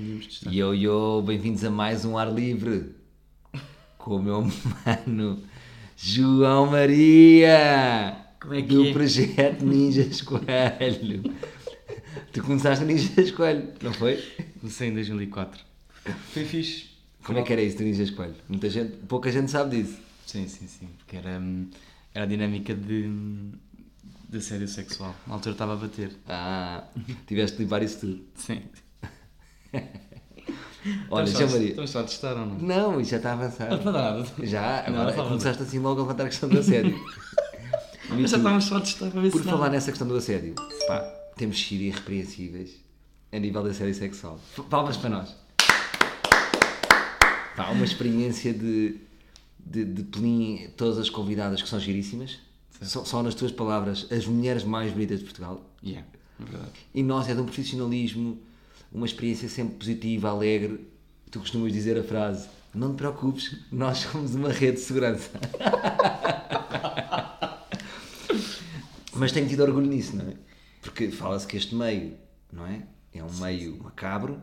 testar. Yo, yo, bem-vindos a mais um ar livre com o meu mano João Maria Como é que do é? projeto Ninjas Coelho. Tu começaste Ninjas Coelho, não foi? Comecei em 2004. Foi fixe. Como é que era isso do Ninjas Coelho? Muita gente, pouca gente sabe disso. Sim, sim, sim. Porque era, hum, era a dinâmica de, de assédio sexual. Na altura estava a bater. Ah, tiveste de limpar isso tudo. Sim. Olha, só- Maria. Estamos só a testar ou não? Não, isso já está avançado. Não nada. Já, Não, agora não começaste assim logo a levantar a questão do assédio. Mas já estávamos só a testar para ver Por falar nessa questão do assédio, pá, temos sido irrepreensíveis a nível da assédio sexual. Palmas para nós. Pá, uma experiência de, de, de pelim, todas as convidadas que são giríssimas. Só, só nas tuas palavras, as mulheres mais bonitas de Portugal. Yeah, é verdade. E nós é de um profissionalismo, uma experiência sempre positiva, alegre. Tu costumas dizer a frase: Não te preocupes, nós somos uma rede de segurança. Mas tenho tido orgulho nisso, não é? Porque fala-se que este meio, não é? É um meio macabro.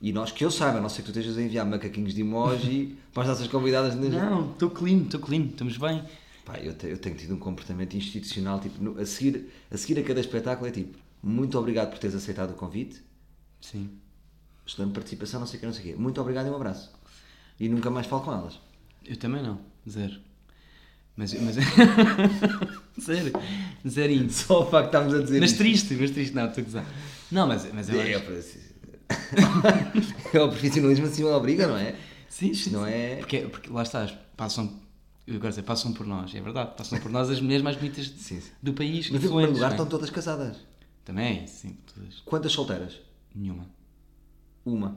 E nós, que eu saiba, a não ser que tu estejas a enviar macaquinhos de emoji para as nossas convidadas. Não, estou clean, estou clean, estamos bem. Pá, eu, te- eu tenho tido um comportamento institucional, tipo, no- a, seguir, a seguir a cada espetáculo é tipo, muito obrigado por teres aceitado o convite, Sim. excelente participação, não sei o que, não sei o quê. Muito obrigado e um abraço. E nunca mais falo com elas. Eu também não, zero. Mas. mas... Zero. Zerinho. Só o facto de estarmos a dizer Mas isto. triste, mas triste, não, estou a gozar. Não, mas, mas eu É, acho... é o profissionalismo acima da obriga, não é? Sim, sim, não sim. é- Porque, porque lá estás, passam, eu agora dizer, passam por nós, é verdade, passam por nós as mulheres mais bonitas Sim, sim. do país. Mas em primeiro lugar não é? estão todas casadas. Também, sim, todas. Quantas solteiras? Nenhuma. Uma.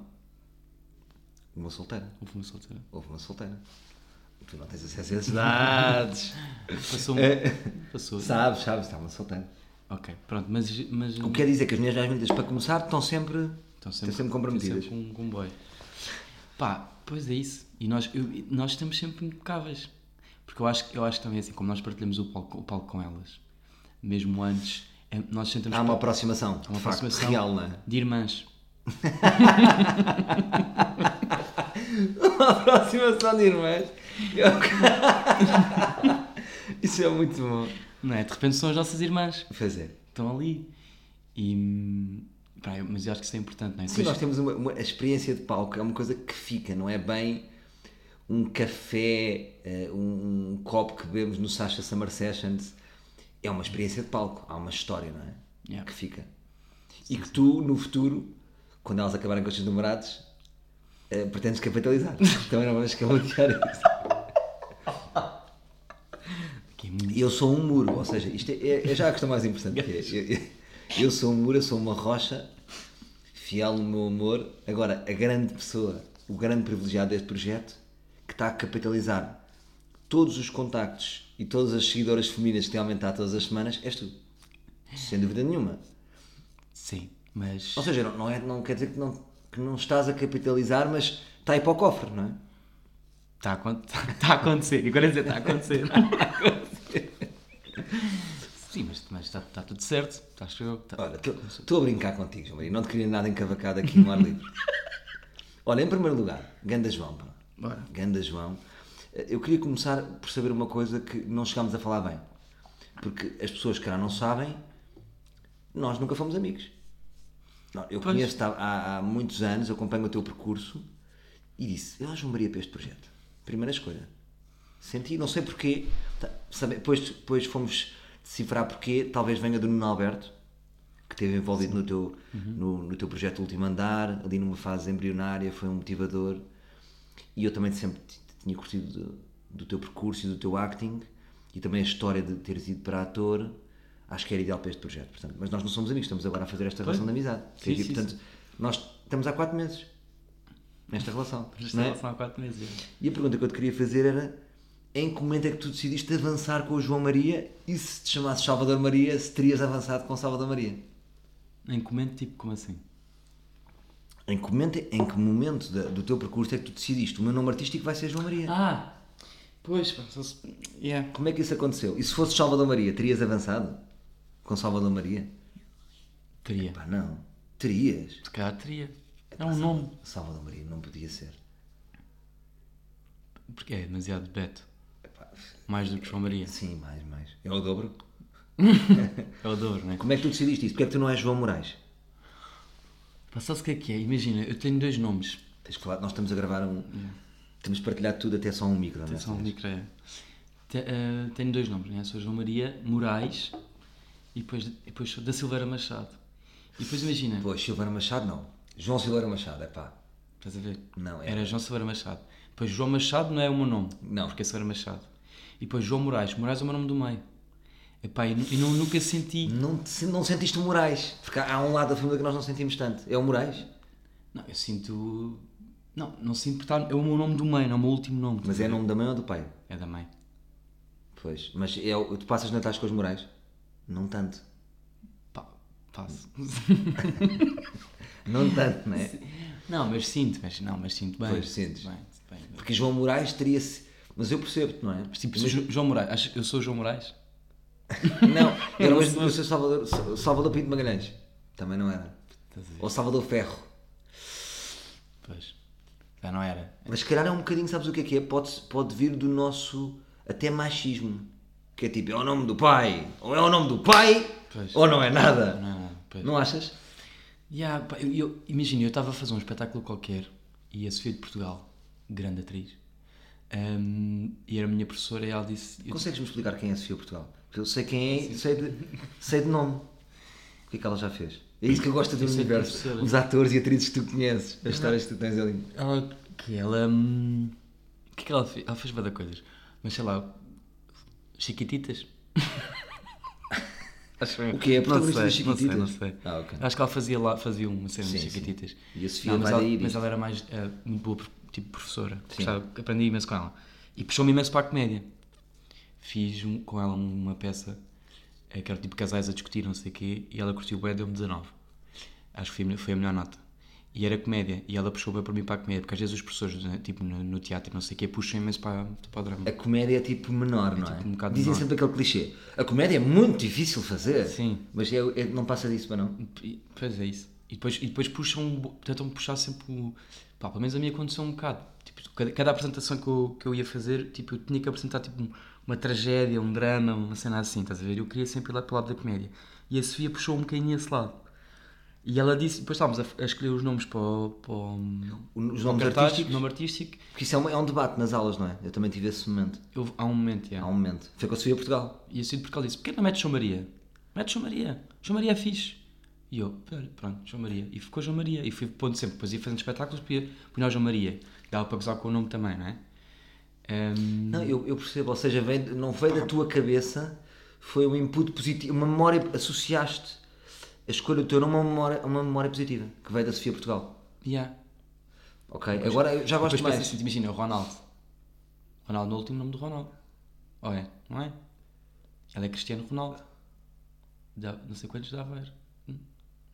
Uma solteira. Houve uma solteira. Houve uma solteira. Tu não tens acesso a esses dados. Passou É. Passou. sabes, sabes, está uma solteira. Ok, pronto, mas. mas O que quer dizer que as mais bonitas, para começar, estão sempre, Estão estão sempre comprometidas. estão sempre com um comboio. Pá, pois é isso. E nós, eu- nós estamos sempre impecáveis. Porque eu acho, eu acho que também assim, como nós partilhamos o palco, o palco com elas, mesmo antes, é- nós sentamos Há uma aproximação, Há uma facto, aproximação real, não é? de irmãs. Uma aproximação de irmãs. Isso é muito bom. Não é? De repente são as nossas irmãs. Pois é. Estão ali. E. pá, mas eu acho que isso é importante, não é? Sim, nós temos uma, uma- a experiência de palco, é uma coisa que fica, não é bem um café, eh, um, um copo que bebemos no Sasha Summer Sessions. É uma experiência de palco, há uma história, não é? Yeah. Que fica. E que tu, no futuro, quando elas acabarem com os seus namorados, eh, pretendes capitalizar. Também não vamos escamotear isso. Eu sou um muro, ou seja, isto é, é- é já a questão mais importante que é. Eu, eu- eu sou um muro, eu sou uma rocha, fiel no meu amor. Agora, a grande pessoa, o grande privilegiado deste projeto, que está a capitalizar todos os contactos e todas as seguidoras femininas que têm aumentado todas as semanas, és tu. Sem dúvida nenhuma. Sim, mas. Ou seja, não, não é, não quer dizer que não, que não estás a capitalizar, mas está aí para o cofre, não é? Está a, tá a acontecer. E agora dizer, está a acontecer. Está a acontecer. Sim, mas, mas está, está tudo certo. Acho eu. Está- Olha, estou a brincar contigo, João Maria. Não te queria nada encavacado aqui no ar livre. Olha, em primeiro lugar, Ganda João. Pá. Bora. Ganda João. Eh, Eu queria começar por saber uma coisa que não chegámos a falar bem. Porque as pessoas que cá não sabem, nós nunca fomos amigos. Eu conheço-te há, há- muitos anos, acompanho o teu percurso e disse: Eu João Maria para este projeto. Primeira escolha. Senti, não sei porquê. Sabe, depois, depois fomos decifrar porquê. Talvez venha do Nuno Alberto, que esteve envolvido no teu, no, no teu projeto Último Andar, ali numa fase embrionária, foi um motivador. E eu também sempre tinha curtido do, do teu percurso e do teu acting e também a história de teres ido para ator. Acho que era ideal para este projeto. Portanto, mas nós não somos amigos, estamos agora a fazer esta relação de amizade. Sim, sim, portanto, nós estamos há quatro meses nesta relação. Não é? relação há 4 meses. E a pergunta que eu te queria fazer era em que momento é que tu decidiste avançar com o João Maria e se te chamasses Salvador Maria, se terias avançado com Salvador Maria? Em comento, tipo, como assim? Em que momento, em que momento da- do teu percurso é que tu decidiste o meu nome artístico vai ser João Maria? Ah! Pois, pá, se... Yeah. Como é que isso aconteceu? E se fosse Salvador Maria, terias avançado com Salvador Maria? Teria. Pá, não. Terias. Se calhar teria. É um nome. Salvador Maria não podia ser. Porque é demasiado Beto. Mais do que João Maria. Sim, mais, mais. É o dobro. É o dobro, não é? Como é que tu decidiste isso? Porquê é que tu não és João Moraes? Pá, sabes o que é que é? Imagina, eu tenho dois nomes. Tens que falar, nós estamos a gravar um. Temos partilhado tudo até só um micro. não é? Atenção, micro é. Te- eh, Tenho dois nomes, né? Sou João Maria Moraes e depois, e depois sou da Silveira Machado. E depois imagina, Pois, Silveira Machado não. João Silveira Machado, é pá. estás a ver? Não, é. Era João Silveira Machado. Depois João Machado não é o meu nome. Não. Porque é Silveira Machado. E depois João Moraes. Moraes é o meu nome do meio. Epá, e, nu- e não, nunca senti. Não, te- não sentiste o Moraes. Porque há há um lado da família que nós não sentimos tanto. É o Moraes. Não, eu sinto. Não, não sinto porque tá- é o meu nome do meio, não é o meu último nome. Mas é nome da mãe ou do pai? É da mãe. Pois. Mas é, o- tu passas natais com os Moraes? Não tanto. Pá, passo. Não tanto, não é? Não, mas sinto, mas não, mas sinto bem. Pois, sentes. Bem, sinto bem. Porque João Moraes teria-se. Mas eu percebo-te, não é? Mas tipo, Jo- João Moraes, que eu sou o João Moraes? Não, era não o seu Salvador, Salvador Pinto Magalhães. Também não era. Ou Salvador Ferro. Pois. Já não era. Mas se calhar é um bocadinho, sabes o que é que é? Pode, pode vir do nosso até machismo. Que é tipo, é o nome do pai. Ou é o nome do pai, Pois. ou não é nada. Não, não, pois. Não achas? Yeah, eu, eu, imagina, eu estava a fazer um espetáculo qualquer e a Sofia de Portugal, grande atriz, hum, e era a minha professora e ela disse. Consegues-me explicar quem é a Sofia Portugal? Eu sei quem é, sei de, sei de nome. O que é que ela já fez? É isso que eu gosto do Eu sei de universo. professora. Os atores e atrizes que tu conheces. As histórias que tu tens ali. Ela, que ela. hum, O que é que ela fez? Ela fez várias coisas, mas sei lá, Chiquititas. Acho O que é a protagonista das sei, não sei, Chiquititas? não sei. Ah, ok. Acho que ela fazia lá, fazia uma cena Sim, de sim. Chiquititas. E a Sofia Não, mas, ela, mas disto. ela era mais eh, muito boa, tipo professora. Gostava, aprendi imenso com ela. E puxou-me imenso para a comédia. Fiz um- com ela uma peça eh, que era tipo casais a discutir, não sei o quê, e ela curtiu bem, deu-me 19. Acho que foi, a- foi a melhor nota. E era comédia, e ela puxou bem para mim para a comédia, porque às vezes os professores, né, tipo no, no teatro, não sei o quê, puxam imenso para, para o drama. A comédia é tipo menor, não é? tipo um Dizem menor. sempre aquele clichê. A comédia é muito difícil fazer. Sim. Mas é, é- não passa disso para não. Pois é isso. E depois, e depois puxam, tentam puxar sempre. Pá, pelo menos a minha aconteceu um bocado. Tipo, cada, cada apresentação que eu, que eu ia fazer, tipo, eu tinha que apresentar tipo, uma tragédia, um drama, uma cena assim, estás a ver? Eu queria sempre ir lá pelo lado da comédia. E a Sofia puxou um bocadinho esse lado. E ela disse, depois estávamos a, a escolher os nomes para o. Para o Os nomes artísticos. nome artístico. Porque isso é um, é um debate nas aulas, não é? Eu também tive esse momento. Eu, há um momento, já. Há um momento. Foi com a Sofia Portugal. E assim porque ela disse: porquê não metes João Maria? Mete João Maria. João Maria é fixe. E eu, "Olha, pronto, João Maria. E ficou João Maria. E fui pondo sempre, depois ia fazendo espetáculos, punha, punha o João Maria. Dava para gozar com o nome também, não é? Ehm, Não, eu, eu percebo. Ou seja, veio, não veio da tua cabeça, foi um input positivo, uma memória. Associaste a escolha do teu nome a uma memória, a uma memória positiva, que veio da Sofia Portugal. yeah. Ok? Agora eu já gosto Depois mais. assim, imagina, o Ronaldo. Ronaldo não é o último nome do Ronaldo. Ou é? Não é? Ela é Cristiano Ronaldo. Dá, não sei quantos dá a ver.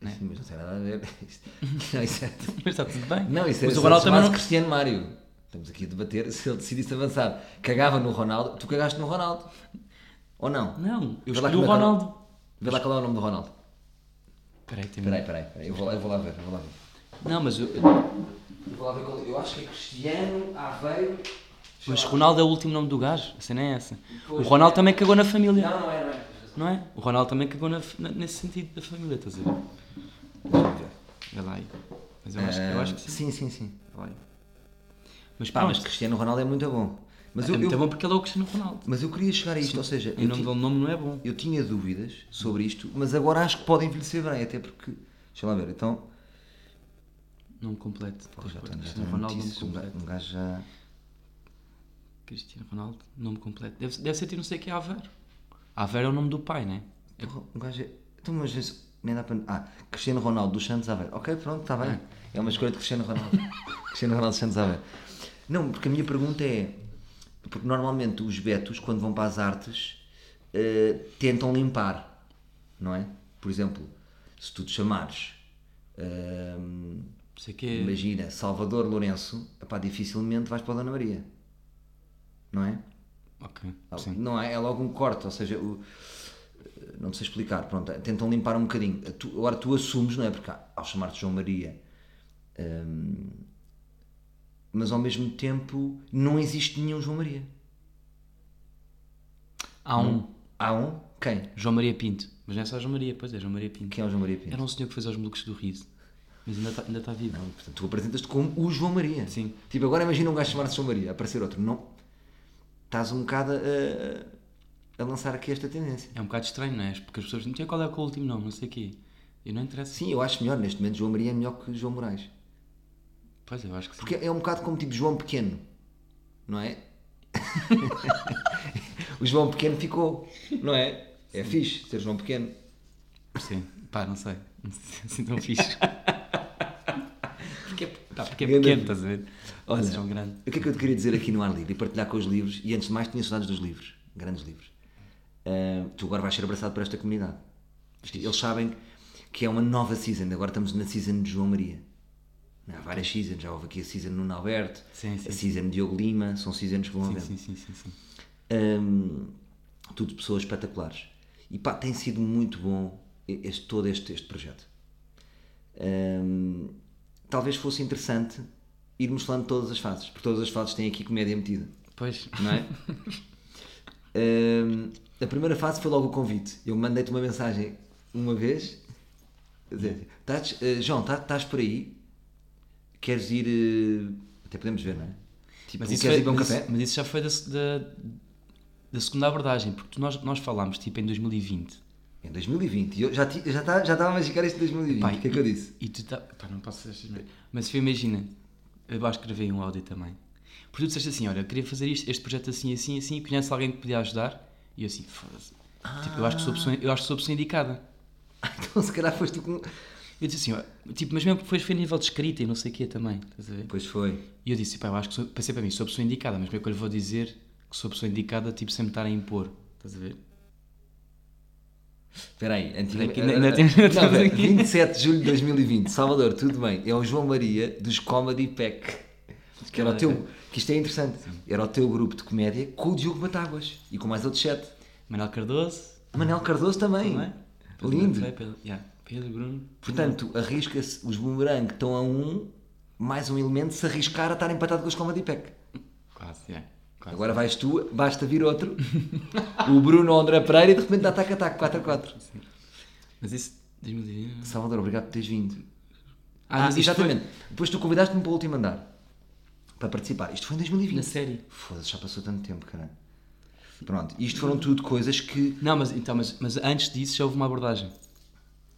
Não é? Sim, mas não tem nada a ver. Não, isso é. Mas está tudo bem. Não, isso é Mas o Ronaldo também não. Cristiano Mário. Estamos aqui a debater se ele decidisse avançar. Cagava no Ronaldo. Tu cagaste no Ronaldo. Ou não? Não, eu escolhi o é que ela- Ronaldo. Vê lá qual é o nome do Ronaldo. Espera aí, tem Espera aí, espera aí, espera aí. Eu vou lá, eu vou lá ver. Eu vou lá ver. Não, mas, eu- Eu vou lá ver qual- Eu acho que é Cristiano Aveiro. mas Ronaldo é o último nome do gajo. A cena é essa. O Ronaldo também cagou na família. Não, não é, não é. Não é? O Ronaldo também cagou na- na- nesse sentido da família, estás a ver? Deixa-me ver. Vê lá aí. Mas eu acho, eu acho que sim. Ah, Sim, sim, sim. Mas Pá, pronto, mas Cristiano Ronaldo é muito bom. Mas é eu, muito eu- bom porque ele é o Cristiano Ronaldo. mas eu queria chegar a isto, ou seja, Em eu, nome ti- do nome não é bom. eu tinha dúvidas sobre isto, mas agora acho que pode envelhecer bem, até porque. Deixa lá ver, então. Nome completo. Pô, já já Cristiano Ronaldo, nome um completo. um gajo já. Cristiano Ronaldo, nome completo. Deve, deve ser tipo não sei o que é Aveiro. Aveiro é o nome do pai, né? É- Porra, Um gajo é. Então, mas isso nem dá para. Ah, Cristiano Ronaldo dos Santos Aveiro. Ok, pronto, está bem. É uma escolha de Cristiano Ronaldo. Cristiano Ronaldo dos Santos Aveiro. Não, porque a minha pergunta é. Porque normalmente os betos, quando vão para as artes, eh, tentam limpar, não é? Por exemplo, se tu te chamares. o que Imagina, Salvador Lourenço, epá, dificilmente vais para a Dona Maria. Não é? Ok, sim. Não é? É logo um corte, ou seja, o- não sei explicar, pronto, tentam limpar um bocadinho. Tu- agora tu assumes, não é? Porque ao chamar-te João Maria, Hum, mas ao mesmo tempo não existe nenhum João Maria. Há um, Há um? Quem? João Maria Pinto. Mas não é só João Maria, pois é, João Maria Pinto. Quem é o João Maria Pinto? Era um senhor que fez aos malucos do riso. Mas ainda está ainda tá vivo. Não, portanto, tu apresentas-te como o João Maria. Sim. Tipo, agora imagina um gajo chamar-se João Maria, aparecer outro. Não. Estás um bocado a, a lançar aqui esta tendência. É um bocado estranho, não é? Porque as pessoas não tinham qual é o último nome, não sei o quê. E não interessa. Sim, eu acho melhor. Neste momento, João Maria é melhor que João Moraes. Pois, eu acho que sim. Porque é um bocado como tipo João Pequeno. Não é? o João Pequeno ficou. Não é? É fixe ser João Pequeno. Sim. Pá, não sei. Não sei assim tão fixe. porque é, pá, porque é pequeno, estás a ver? Olha, João Grande. O que é que eu te queria dizer aqui no ar livre e partilhar com os livros? E antes de mais, tinha saudades dos livros, grandes livros. Ah, tu agora vais ser abraçado por esta comunidade. Eles sabem que é uma nova season. Agora estamos na season de João Maria. Há várias seasons. Já houve aqui a season no Nuno Alberto, Sim, sim, a season Diogo Lima. São seasons que vão havendo. sim, sim, sim, sim. Hum, tudo pessoas espetaculares. E pá, tem sido muito bom este, todo este, este projeto. Hum, talvez fosse interessante irmos falando de todas as fases, porque todas as fases têm aqui comédia metida, Pois. não é? Hum, a primeira fase foi logo o convite. Eu mandei-te uma mensagem uma vez, dizer, "Tás, eh, João, tá- estás por aí? Queres ir. eh, até podemos ver, não é? Tipo, Mas isso, queres foi- ir para um mas, café? mas isso já foi da, da, da segunda abordagem, porque nós, nós falámos tipo em 2020. Em 2020. E Eu já, ti- já, tá, já estava a magicar isto em 2020. Pá, o que é que eu disse? E tu tá, pá, não posso ser Mas se imagina, eu acho que gravei um áudio também. Porque tu disseste assim: olha, eu queria fazer isto, este projeto assim, assim, assim, conhece alguém que podia ajudar? E eu assim, foda-se. Tipo, eu acho que sou pessoa, eu acho que sou a pessoa indicada. Então se calhar foste tu com. Eu disse assim, tipo, mas mesmo que foi, a nível de escrita e não sei o quê também, estás a ver? Pois foi. E eu disse, pá, eu acho que sou, pensei para mim, sou a pessoa indicada, mas como é que eu lhe vou dizer que sou a pessoa indicada, tipo, sem me estar a impor, estás a ver? Espera aí, antigamente. Ainda temos- Não, temos pera, aqui. 27 de julho de 2020, Salvador, tudo bem. É o João Maria dos Comedy Pack. Que era o teu. Que isto é interessante. Era o teu grupo de comédia com o Diogo Batáguas e com mais outros sete. Manel Cardoso, Manel Cardoso também. é? Lindo. Yeah, Pedro Bruno. Portanto, arrisca-se os boomerang que estão a um, mais um elemento, se arriscar a estar empatado com os Comedy Pack. Quase, yeah, quase. Agora vais tu, basta vir outro, o Bruno ou André Pereira e de repente dá tac-a-tac, 4 a 4. Mas isso, 2020... Salvador, obrigado por teres vindo. Ah, Ah, exatamente. Depois tu convidaste-me para o último andar para participar. Isto foi em 2020. Na série. Foda-se, já passou tanto tempo, caralho. Pronto, isto foram tudo coisas que Não, mas, então, mas, mas antes disso já houve uma abordagem.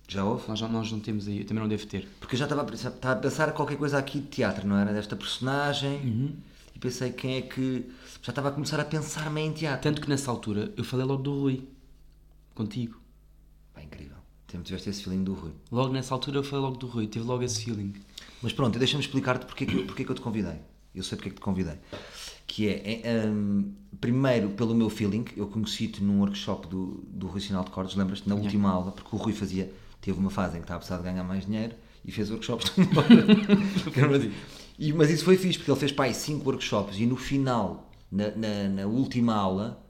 Já houve. Nós, não- nós não temos aí, eu também não devo ter. Porque eu já estava a pensar, estava a pensar qualquer coisa aqui de teatro, não era? Desta personagem. E pensei quem é que. Já estava a começar a pensar meio em teatro. Tanto que nessa altura eu falei logo do Rui. Contigo. Pá, incrível. Sempre tiveste esse feeling do Rui. Logo nessa altura eu falei logo do Rui. Tive logo esse feeling. Mas pronto, deixa-me explicar-te porque, é que eu- porque é que eu te convidei. Eu sei porque é que te convidei. Que é, é, hum, primeiro, pelo meu feeling, eu conheci-te num workshop do, do Rui Sinal de Cordes, lembras-te, na última aula, porque o Rui fazia, teve uma fase em que estava a precisar de ganhar mais dinheiro e fez workshops de uma hora. E- mas isso foi fixe, porque ele fez, pai, cinco workshops e no final, na, na, na última aula,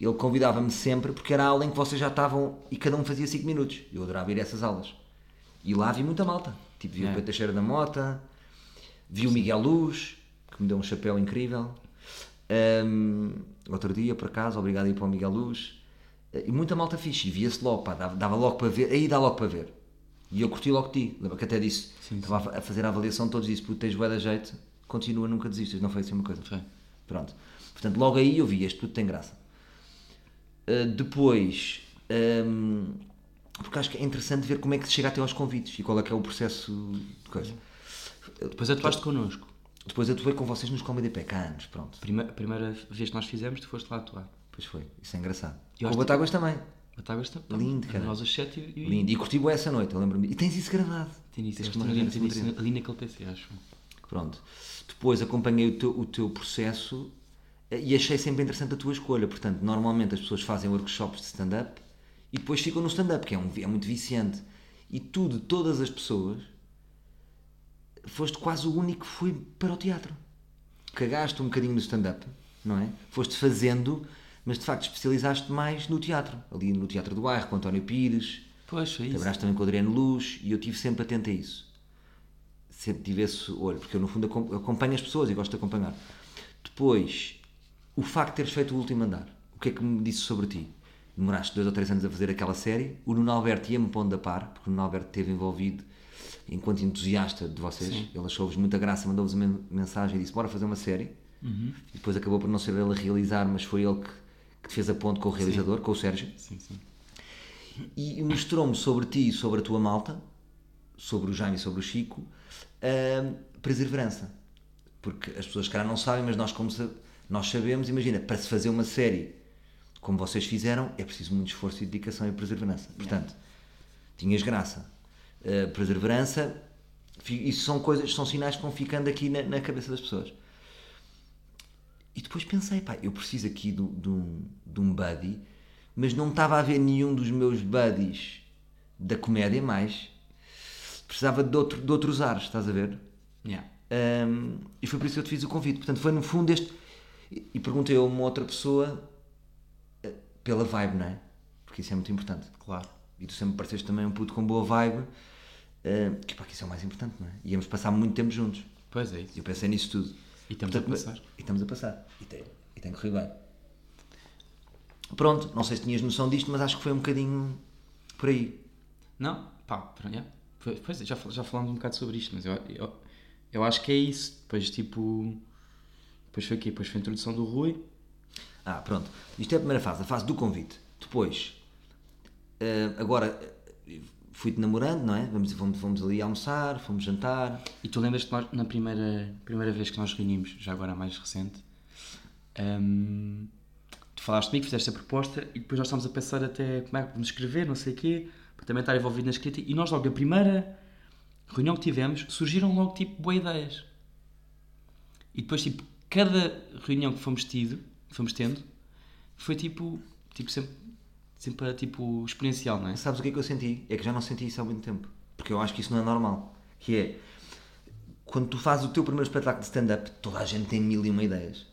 ele convidava-me sempre porque era a aula em que vocês já estavam e cada um fazia 5 minutos. Eu adorava ir a essas aulas. E lá vi muita malta. Tipo, vi o É. Pedro Teixeira da Mota, vi o Miguel Luz, que me deu um chapéu incrível. Ahm, outro dia, por acaso, obrigado aí para o Miguel Luz. E muita malta fixe, e via-se logo, pá, dava, dava logo para ver, aí dá logo para ver. E eu curti logo de ti, lembra que até disse, estava a fazer a avaliação de todos disse, puto, tens bué da jeito, continua, nunca desistas, não foi assim uma coisa. Foi. Pronto. Portanto, logo aí eu vi, este puto tem graça. Uh, depois, um, porque acho que é interessante ver como é que se chega até aos convites e qual é que é o processo de coisa. Depois atuaste connosco. Depois atuei com vocês nos Comedy Pack há anos, pronto. Primeira, primeira vez que nós fizemos, tu foste lá atuar. Pois foi, isso é engraçado. Acho o Batáguas também. Batáguas também. Lindo, cara. Nós os sete e, e Lindo. E curti essa noite, eu lembro-me. E tens isso gravado. Tem isso, Tens que que me ali, isso ali naquele PC, acho. Pronto. Depois acompanhei o teu, o teu processo eh, e achei sempre interessante a tua escolha. Portanto, normalmente as pessoas fazem workshops de stand-up e depois ficam no stand-up, que é, um, é muito viciante. E tu, de todas as pessoas, foste quase o único que foi para o teatro. Cagaste um bocadinho no stand-up, não é? Foste fazendo, mas de facto especializaste mais no teatro. Ali no Teatro do Bairro, com António Pires, Pois, foi isso. Trabalhaste também com o Adriano Luz e eu estive sempre atento a isso. sempre tive esse olho, porque eu no fundo acom- acompanho as pessoas e gosto de acompanhar. Depois, o facto de teres feito o último andar, o que é que me disse sobre ti? Demoraste dois ou três anos a fazer aquela série, o Nuno Alberto ia-me pondo a par, porque o Nuno Alberto esteve envolvido enquanto entusiasta de vocês, ele achou-vos muita graça, mandou-vos uma mensagem e disse: Bora fazer uma série. E depois acabou por não ser ele a realizar, mas foi ele que, que te fez a ponte com o realizador, com o Sérgio Sim, sim. e mostrou-me sobre ti e sobre a tua malta, sobre o Jaime e sobre o Chico, a perseverança. Porque as pessoas, calhar, não sabem, mas nós, como nós sabemos, imagina, para se fazer uma série como vocês fizeram, é preciso muito esforço e dedicação e perseverança. Portanto, tinhas graça. A perseverança, isso são coisas, são sinais que vão ficando aqui na, na cabeça das pessoas. E depois pensei, pá, eu preciso aqui de, de um, de um buddy, mas não estava a ver nenhum dos meus buddies da comédia mais. Precisava de, outro, de outros ares, estás a ver? Yeah. Um, e foi por isso que eu te fiz o convite. Portanto, foi no fundo este. E, e perguntei a uma outra pessoa eh, pela vibe, não é? Porque isso é muito importante. Claro. E tu sempre pareceste também um puto com boa vibe. eh, que pá, que isso é o mais importante, não é? Íamos passar muito tempo juntos. Pois é isso. E eu pensei nisso tudo. E estamos Portanto, a passar. E estamos a passar. E tem, e tem corrido bem. Pronto, não sei se tinhas noção disto, mas acho que foi um bocadinho por aí. Não, pá, pronto, yeah. Pois- é, já, já falámos um bocado sobre isto, mas eu, eu, eu acho que é isso. Depois, tipo. Depois foi aqui, depois foi a introdução do Rui. Ah, pronto. Isto é a primeira fase, a fase do convite. Depois, eh, agora eh, fui-te namorando, não é? Vamos, fomos, fomos ali almoçar, fomos jantar. E tu lembras-te na primeira, primeira vez que nós reunimos, já agora mais recente, hum, tu falaste comigo, fizeste a proposta e depois nós estávamos a pensar até como é que vamos escrever, não sei o quê, para também estar envolvido na escrita. E nós, logo, a primeira reunião que tivemos, surgiram logo tipo boas ideias. E depois, tipo, cada reunião que fomos, tido, que fomos tendo foi tipo, tipo sempre, sempre tipo exponencial, não é? Sabes o que é que eu senti? É que já não senti isso há muito tempo. Porque eu acho que isso não é normal. Que é, quando tu fazes o teu primeiro espetáculo de stand-up, toda a gente tem mil e uma ideias.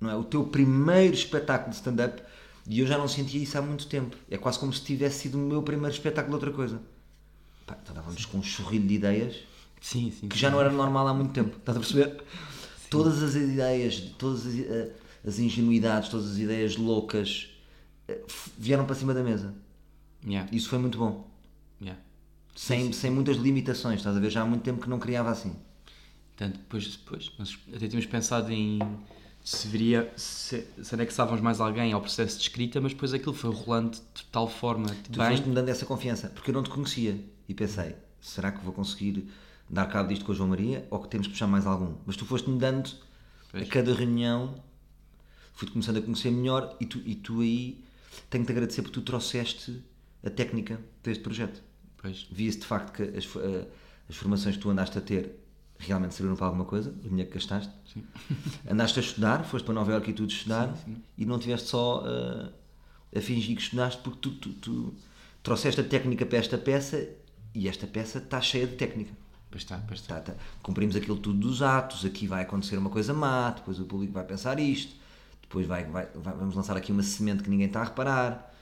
Não é? O teu primeiro espetáculo de stand-up, e eu já não sentia isso há muito tempo. É quase como se tivesse sido o meu primeiro espetáculo de outra coisa. Pá, então estávamos com um chorrilho de ideias Sim, sim. que já não era normal há muito tempo. Estás a perceber? Todas as ideias, todas as, eh, as ingenuidades, todas as ideias loucas vieram para cima da mesa. Yeah, Isso foi muito bom. yeah. Sem, sem muitas limitações, estás a ver? Já há muito tempo que não criava assim. Portanto, depois, depois nós até tínhamos pensado em se viria, se, se anexávamos mais alguém ao processo de escrita, mas depois aquilo foi rolando de tal forma de Tu bem. foste-me dando essa confiança, porque eu não te conhecia. E pensei, será que vou conseguir dar cabo disto com a João Maria ou que temos que puxar mais algum? Mas tu foste-me dando a Pois. cada reunião, fui-te começando a conhecer melhor e tu, e tu aí tenho-te a agradecer porque tu trouxeste a técnica deste projeto. Pois, Via-se de facto que as, eh, as formações que tu andaste a ter realmente serviram para alguma coisa, o dinheiro que gastaste. Andaste a estudar, foste para Nova Iorque e tudo estudar e não tiveste só eh, a fingir que estudaste porque tu, tu, tu trouxeste a técnica para esta peça e esta peça está cheia de técnica. pois está, pois está. Tá, tá. Cumprimos aquilo tudo dos atos, aqui vai acontecer uma coisa má, depois o público vai pensar isto, depois vai, vai- vai- vamos lançar aqui uma semente que ninguém está a reparar,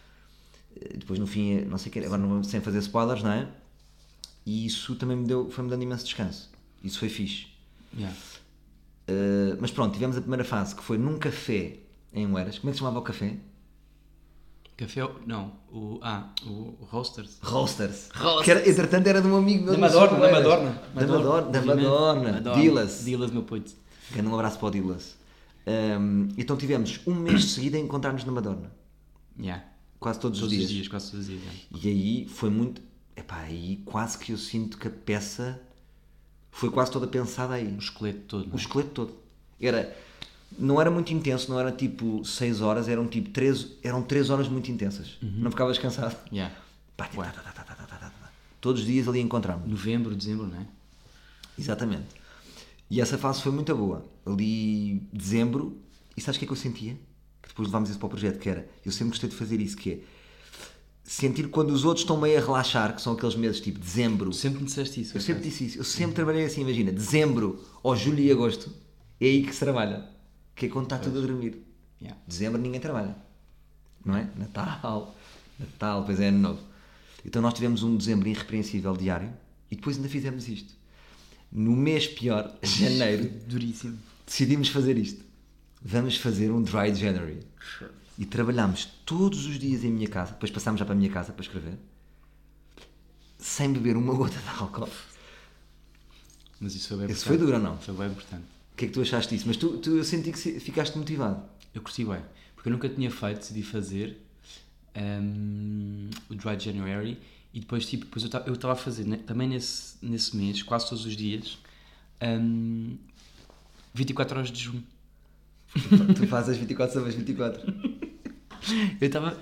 eh, depois no fim, é- não sei o que, agora não vamos sem fazer spoilers, não é? E isso também me deu, foi-me dando imenso descanso. Isso foi fixe. Yeah. Uh, mas pronto, tivemos a primeira fase que foi num café em Oeiras. Como é que se chamava o café? Café, não, o, ah, o Roasters. Roasters. Roasters. Que era, entretanto era de um amigo meu. Da do Madorna, da. Madorna. Da Madorna. Da. Madorna. Dilas. Dilas, meu puto. Grande um abraço para o Dilas. Um, então tivemos um mês de seguida a encontrar-nos na Madorna. Yeah. Quase todos, Todos os os dias. dias, quase todos os dias. yeah. E aí foi muito. Epá, aí quase que eu sinto que a peça foi quase toda pensada aí. O esqueleto todo. O não é? esqueleto todo. Era, não era muito intenso, não era tipo 6 horas, eram tipo 3, eram 3 horas muito intensas. Não ficavas cansado. Yeah. Pá, tá, tá, tá. Todos os dias ali encontramos. Novembro, dezembro, não é? Exatamente. E essa fase foi muito boa. Ali, dezembro, e sabes o que é que eu sentia? Que depois levámos isso para o projeto, que era, eu sempre gostei de fazer isso, que é sentir quando os outros estão meio a relaxar, que são aqueles meses tipo dezembro. Sempre me disseste isso. Eu sempre disse isso. Eu sempre trabalhei assim, imagina, dezembro ou julho e agosto, é aí que se trabalha. Que é quando está tudo a dormir. Yeah. Dezembro ninguém trabalha. Não é? Natal. Natal, depois é ano novo. Então nós tivemos um dezembro irrepreensível diário e depois ainda fizemos isto. No mês pior, janeiro, Duríssimo. decidimos fazer isto. Vamos fazer um dry January. E trabalhámos todos os dias em minha casa, depois passámos já para a minha casa para escrever, sem beber uma gota de álcool. Mas isso foi bem Esse importante. foi duro ou não? Foi bem importante. O que é que tu achaste disso? Mas tu, tu eu senti que ficaste motivado. Eu curti bem, porque eu nunca tinha feito, decidi fazer hum, o Dry January e depois, tipo, depois eu ta- eu estava a fazer né, também nesse, nesse mês, quase todos os dias, hum, 24 horas de junho. tu fazes as 24 sobre as 24. Eu estava.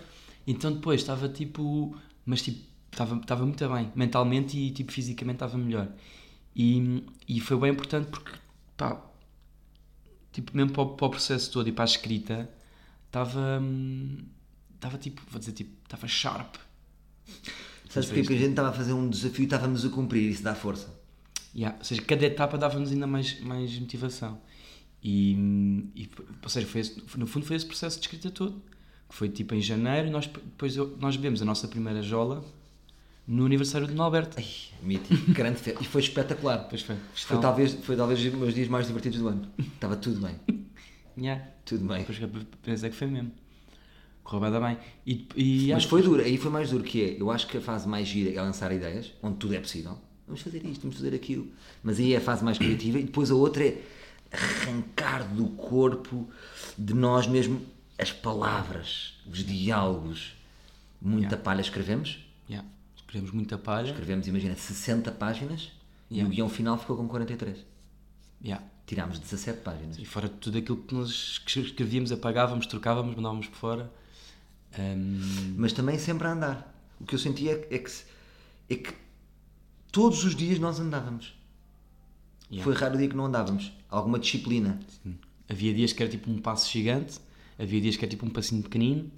Então depois estava tipo. Mas tipo, estava estava muito bem. Mentalmente e tipo fisicamente estava melhor. E, e foi bem importante porque, pá, tipo, mesmo para o, para o processo todo e para a escrita, estava. hum, Estava tipo, vou dizer tipo, estava sharp. Sabes porquê? Porque a gente estava a fazer um desafio e estávamos a cumprir, isso dá força. Yeah, Ou seja, cada etapa dava-nos ainda mais, mais motivação. E, e, ou seja, foi esse- no fundo foi esse processo de escrita todo. Que foi tipo em janeiro e nós, depois eu- nós bebemos a nossa primeira jola no aniversário de Alberto. Ai, mítico, grande festa. E foi espetacular. Pois foi. Foi talvez, foi talvez os meus dias mais divertidos do ano. Estava tudo bem. Yeah. Tudo bem. Depois eu pensei que foi mesmo. Correu bem. E, e Mas foi duro, aí foi mais duro que é. Eu acho que a fase mais gira é lançar ideias, onde tudo é possível. Vamos fazer isto, vamos fazer aquilo. Mas aí é a fase mais criativa e depois a outra é arrancar do corpo de nós mesmo as palavras, os diálogos. Muita Yeah. palha escrevemos. Yeah. Escrevemos muita palha. Escrevemos, imagina, 60 páginas e Yeah. o guião final ficou com 43. Yeah. Tirámos 17 páginas. E fora de tudo aquilo que nós escrevíamos, apagávamos, trocávamos, mandávamos por fora. Hum, mas também sempre a andar. O que eu sentia é que, se- é que todos os dias nós andávamos. Yeah. Foi raro o dia que não andávamos. Alguma disciplina. Havia dias que era tipo um passo gigante, havia dias que era tipo um passinho pequenino,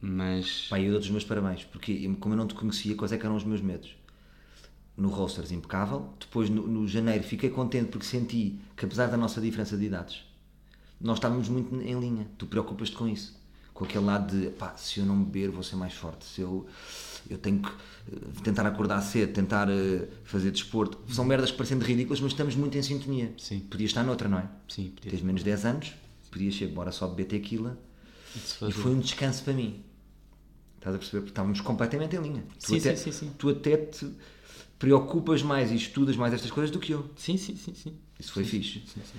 mas. Pá, eu dou-te os meus parabéns, porque como eu não te conhecia, quais é que eram os meus medos? No Roasters, impecável. Depois, no, no janeiro, fiquei contente porque senti que, apesar da nossa diferença de idades, nós estávamos muito em linha. Tu preocupas-te com isso. Com aquele lado de, pá, se eu não beber, vou ser mais forte. Se eu, eu tenho que eh, tentar acordar cedo, tentar eh, fazer desporto. São merdas que parecem ridículas, mas estamos muito em sintonia. Sim. Podia estar noutra, não é? Sim, podia Tens menos 10 anos, podias ser, bora só beber tequila. E foi um descanso para mim. Estás a perceber? Porque estávamos completamente em linha. Tu Sim, até, sim, sim, sim. Tu até te preocupas mais e estudas mais estas coisas do que eu. Sim, sim, sim, sim. Isso foi fixe. Sim, sim.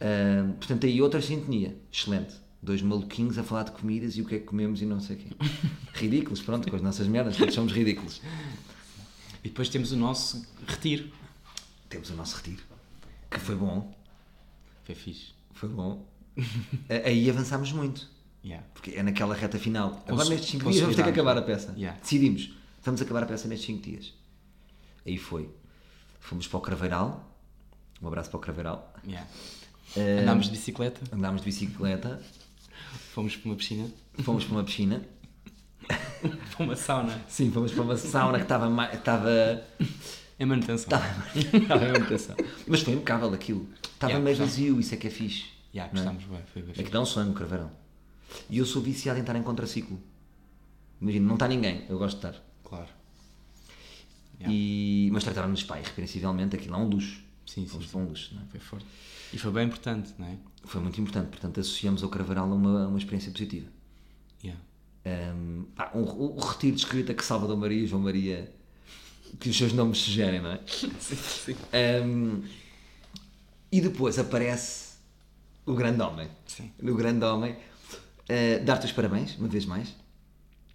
Ah, portanto, aí outra sintonia. Excelente. Dois maluquinhos a falar de comidas e o que é que comemos e não sei o quê. Ridículos, pronto, com as nossas merdas, todos somos ridículos. E depois temos o nosso retiro. Temos o nosso retiro, que foi bom. Foi fixe. Foi bom. Aí avançámos muito. Yeah. Porque é naquela reta final. Agora Cons- nestes 5 dias vamos ter que acabar a peça. Yeah. Decidimos. Vamos acabar a peça nestes 5 dias. Aí foi. Fomos para o Craveiral. Um abraço para o Craveiral. Yeah. Eh, Andámos de bicicleta, Andámos de bicicleta. Fomos para uma piscina, Fomos para uma piscina. para uma sauna. Sim, fomos para uma sauna que estava. Estava. Em manutenção. Estava em manutenção. Mas foi impecável aquilo. Estava Yeah, meio vazio, isso é que é fixe. Yeah, Não é? gostámos bem, foi bem É que dá um sonho, Craveirão. E eu sou viciado em estar em contraciclo. Imagina, não está ninguém, eu gosto de estar. Claro. Yeah. E... Mas trataram-nos, pá, irrepreensivelmente, aquilo é um luxo. Sim, sim, Fomos sim. para um luxo, não é? Foi forte. E foi bem importante, não é? Foi muito importante, portanto associamos ao Craveiral a uma, uma experiência positiva. Yeah. Um, pá, um, o retiro de escrita que Salvador Maria e João Maria, que os seus nomes sugerem, não é? sim, sim. Um, e depois aparece o grande homem. Sim. O grande homem. Uh, Dar-te os parabéns, uma vez mais.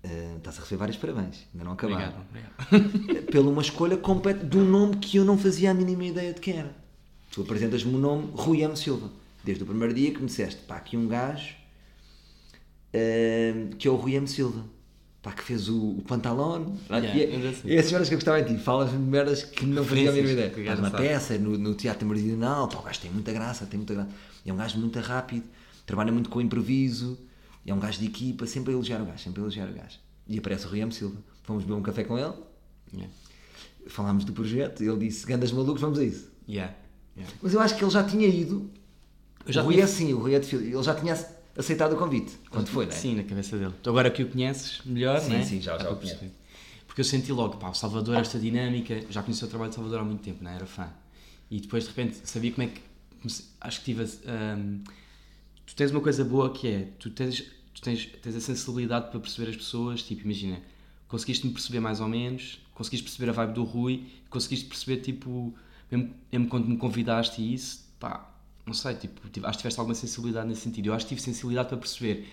Uh, estás a receber vários parabéns, ainda não acabaram. Obrigado, obrigado. Pela uma escolha completa de um nome que eu não fazia a mínima ideia de quem era. Tu apresentas-me o nome Rui M. Silva. Desde o primeiro dia que me disseste, pá, aqui um gajo uh, que é o Rui M. Silva. Pá, que fez o, o pantalão. Yeah, e, e essas merdas que eu gostava em ti. Falas-me de merdas que não fazia a mínima ideia. gajo uma peça no, no Teatro Meridional. Pá, o gajo tem muita graça, tem muita graça. É um gajo muito rápido, trabalha muito com improviso. É um gajo de equipa, sempre a elogiar o gajo, sempre a elogiar o gajo. E aparece o Rui M. Silva. Fomos beber um café com ele, Yeah. falámos do projeto, ele disse, gandas malucos, vamos a isso. Yeah. Yeah. Mas eu acho que ele já tinha ido. Eu já o Rui tinha- é assim, o Rui é de Fil- ele já tinha aceitado o convite, quando foi, não é? Sim, na cabeça dele. Agora que o conheces melhor, Sim, não é? sim, já- já o perceber. Porque eu senti logo, pá, o Salvador, esta dinâmica, já conheci o trabalho de Salvador há muito tempo, não é? Era fã. E depois de repente sabia como é que. Acho que tive. hum, tu tens uma coisa boa que é. Tu tens, tu tens, tens a sensibilidade para perceber as pessoas. Tipo, imagina, conseguiste-me perceber mais ou menos, conseguiste perceber a vibe do Rui, conseguiste perceber, tipo. Mesmo, mesmo quando me convidaste e isso, pá, não sei, tipo, acho que tiveste alguma sensibilidade nesse sentido. Eu acho que tive sensibilidade para perceber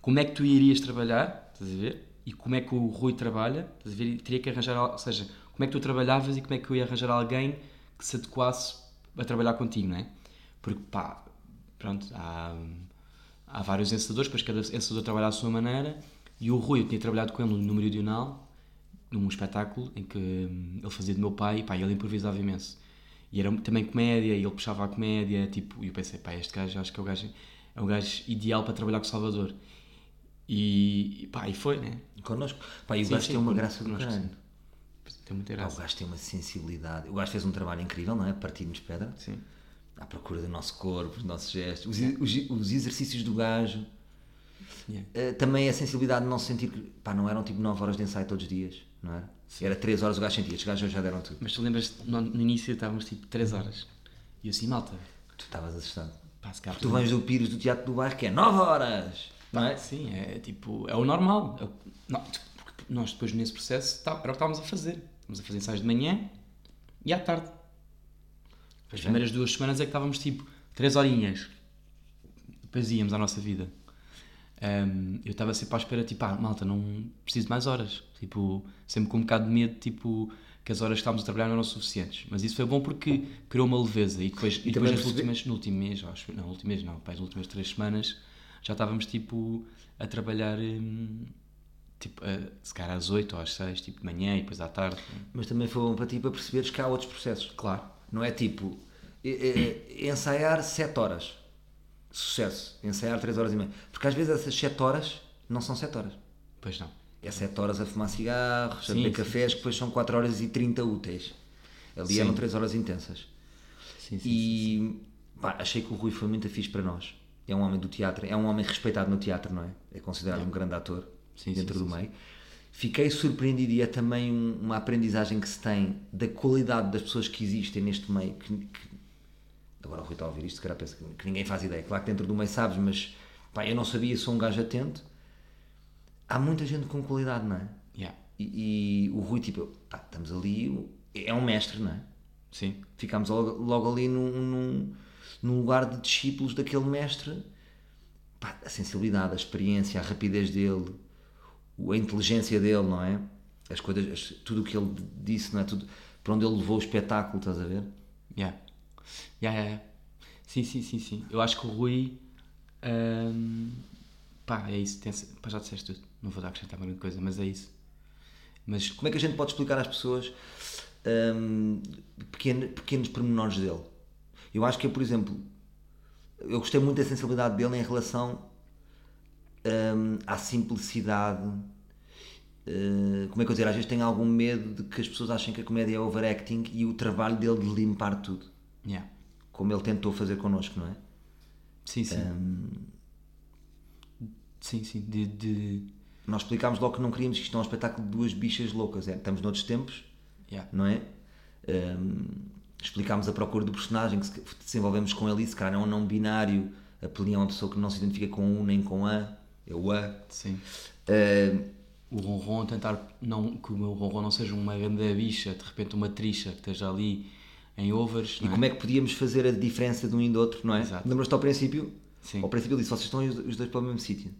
como é que tu irias trabalhar, estás a ver? E como é que o Rui trabalha, estás a ver? Teria que arranjar, ou seja, como é que tu trabalhavas e como é que eu ia arranjar alguém que se adequasse a trabalhar contigo, não é? Porque, pá, pronto, há, há vários encenadores, depois cada encenador trabalha à sua maneira, e o Rui, eu tinha trabalhado com ele no Meridional, num espetáculo em que hum, ele fazia de meu pai, e pá, ele improvisava imenso. E era também comédia, e ele puxava a comédia, tipo, e eu pensei, pá, este gajo, acho que é o gajo, é o gajo ideal para trabalhar com o Salvador. E, pá, e foi, né? Connosco. Pá, e o Sim, gajo sim, tem uma graça do caralho. Tem muita Pá, o graça. gajo tem uma sensibilidade. O gajo fez um trabalho incrível, não é? Partimos pedra. Sim. À procura do nosso corpo, dos nossos gestos. Os, os- os exercícios do gajo. Yeah. Eh, também a sensibilidade não sentir que. Pá, não eram tipo 9 horas de ensaio todos os dias, não era? Era 3 horas o gajo sentia. Estes gajos já deram tudo. Mas tu lembras, no, no início estávamos tipo 3 horas. E eu assim, malta, Tu estavas assustado. pá, se Tu vens do Pires do Teatro do Bairro que é 9 horas, não é? Sim, é tipo, é o normal. É o- não, porque nós depois nesse processo tá, era o que estávamos a fazer. Estávamos a fazer ensaios de manhã e à tarde. As é. primeiras duas semanas é que estávamos tipo 3 horinhas. Depois íamos à nossa vida. Ahm, eu estava sempre à espera, tipo, ah, malta, não preciso de mais horas. Tipo, sempre com um bocado de medo, tipo, que as horas que estávamos a trabalhar não eram suficientes. Mas isso foi bom porque criou uma leveza. E depois, e também depois nas últimas, no último mês, acho, não, no último mês não, pá, nas últimas três semanas, já estávamos, tipo, a trabalhar, hum, tipo, a, se calhar às 8 ou às 6, tipo, de manhã e depois à tarde. Mas também foi bom para ti para perceberes que há outros processos. Claro. Não é tipo eh, eh, ensaiar 7 horas. Sucesso. Ensaiar 3 horas e meia. Porque às vezes essas 7 horas não são 7 horas. Pois não. É 7 horas a fumar cigarros, a beber cafés, que depois são 4 horas e 30 úteis. Ali Sim. eram 3 horas intensas. Sim, sim. E pá, achei que o Rui foi muito fixe para nós. É um homem do teatro, é um homem respeitado no teatro, não é? É considerado um grande ator dentro do meio. Fiquei surpreendido e é também um- uma aprendizagem que se tem da qualidade das pessoas que existem neste meio. Que, que- agora o Rui está a ouvir isto, se calhar pensa que, que ninguém faz ideia. Claro que dentro do meio sabes, mas pá, eu não sabia, sou um gajo atento. Há muita gente com qualidade, não é? Yeah. E, e o Rui, tipo, pá, estamos ali, é um mestre, não é? Sim. Ficámos logo, logo ali num, num, num lugar de discípulos daquele mestre. Pá, a sensibilidade, a experiência, a rapidez dele, a inteligência dele, não é? As coisas, as- tudo o que ele disse, não é? Tudo, para onde ele levou o espetáculo, estás a ver? Yeah. Yeah, yeah, yeah. Sim, sim, sim, sim. Eu acho que o Rui. hum, pá, é isso. Tem, pá, já disseste tudo. Não vou dar a acrescentar mais coisa, mas é isso. Mas Como é que a gente pode explicar às pessoas hum, pequeno- pequenos pormenores dele? Eu acho que, por exemplo, eu gostei muito da sensibilidade dele em relação hum, à simplicidade. Uh, como é que eu dizer? Às vezes tenho algum medo de que as pessoas achem que a comédia é overacting e o trabalho dele de limpar tudo, Yeah. como ele tentou fazer connosco, não é? Sim, sim. Sim, sim. De, de... Nós explicámos logo que não queríamos que isto é um espetáculo de duas bichas loucas, é? estamos noutros tempos, Yeah. não é? Um, explicámos a procura do personagem que se- desenvolvemos com ele, e se calhar é um não binário, a é uma pessoa que não se identifica com um nem com a, é o a. Sim. Um, O ronron tentar não, que o meu ronron não seja uma grande bicha, de repente uma tricha que esteja ali em overs. e como é que podíamos fazer a diferença de um e do outro, não é? Lembras-te ao princípio? Sim. Ao princípio disse, vocês estão os dois para o mesmo sítio,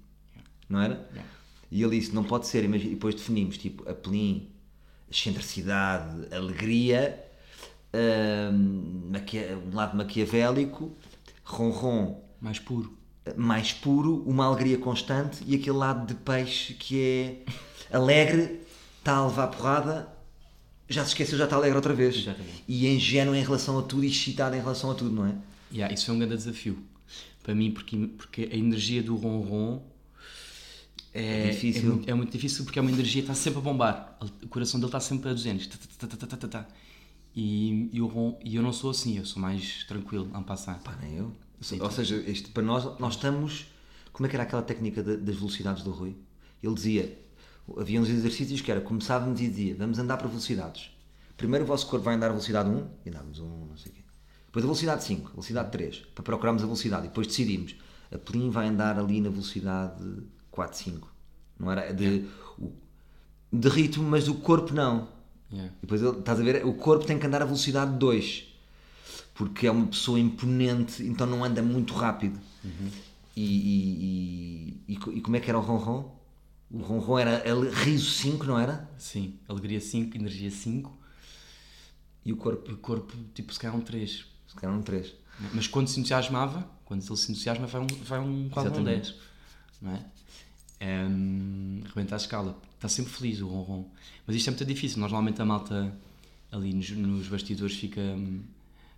não era? Yeah. E ele disse, não pode ser, e depois definimos, tipo, a Pelim, excentricidade, alegria, maquia- um lado maquiavélico, ronron mais puro? mais puro, uma alegria constante e aquele lado de peixe que é alegre, está a levar porrada, já se esqueceu, já está alegre outra vez. Exatamente. E é ingênuo em relação a tudo e excitado em relação a tudo, não é? Yeah, isso foi um grande desafio para mim, porque, porque a energia do ronron é, É difícil. é muito, é muito difícil porque é uma energia que está sempre a bombar. O coração dele está sempre a 200. Tá, tá, tá, tá, tá, tá, tá. E, e, ron, e eu não sou assim, eu sou mais tranquilo, a passar. Pá, nem eu. Sim, Ou seja, isto, para nós, nós estamos. Como é que era aquela técnica da- das velocidades do Rui? Ele dizia: havia uns exercícios que era, começávamos e dizia, vamos andar para velocidades. Primeiro o vosso corpo vai andar a velocidade 1, e andávamos 1, não sei o quê. Depois a velocidade 5, a velocidade 3, para procurarmos a velocidade. E depois decidimos, a Plin vai andar ali na velocidade 4, 5. Não era de, o- de ritmo, mas do corpo não. Yeah. E depois ele- estás a ver, o corpo tem que andar a velocidade 2. Porque é uma pessoa imponente, então não anda muito rápido. E, e, e, e e como é que era o ronron? O ronron era ele- riso 5, não era? Sim, alegria 5, energia 5 E o corpo, e o corpo, tipo, se calhar um 3. se calhar um 3. Mas quando se entusiasmava, quando ele se entusiasma, vai um, vai um quase um Exatamente. 10. Não é? Um, rebenta a escala. Está sempre feliz o ronron. Mas isto é muito difícil. Nós, normalmente, a malta ali nos, nos bastidores fica. hum,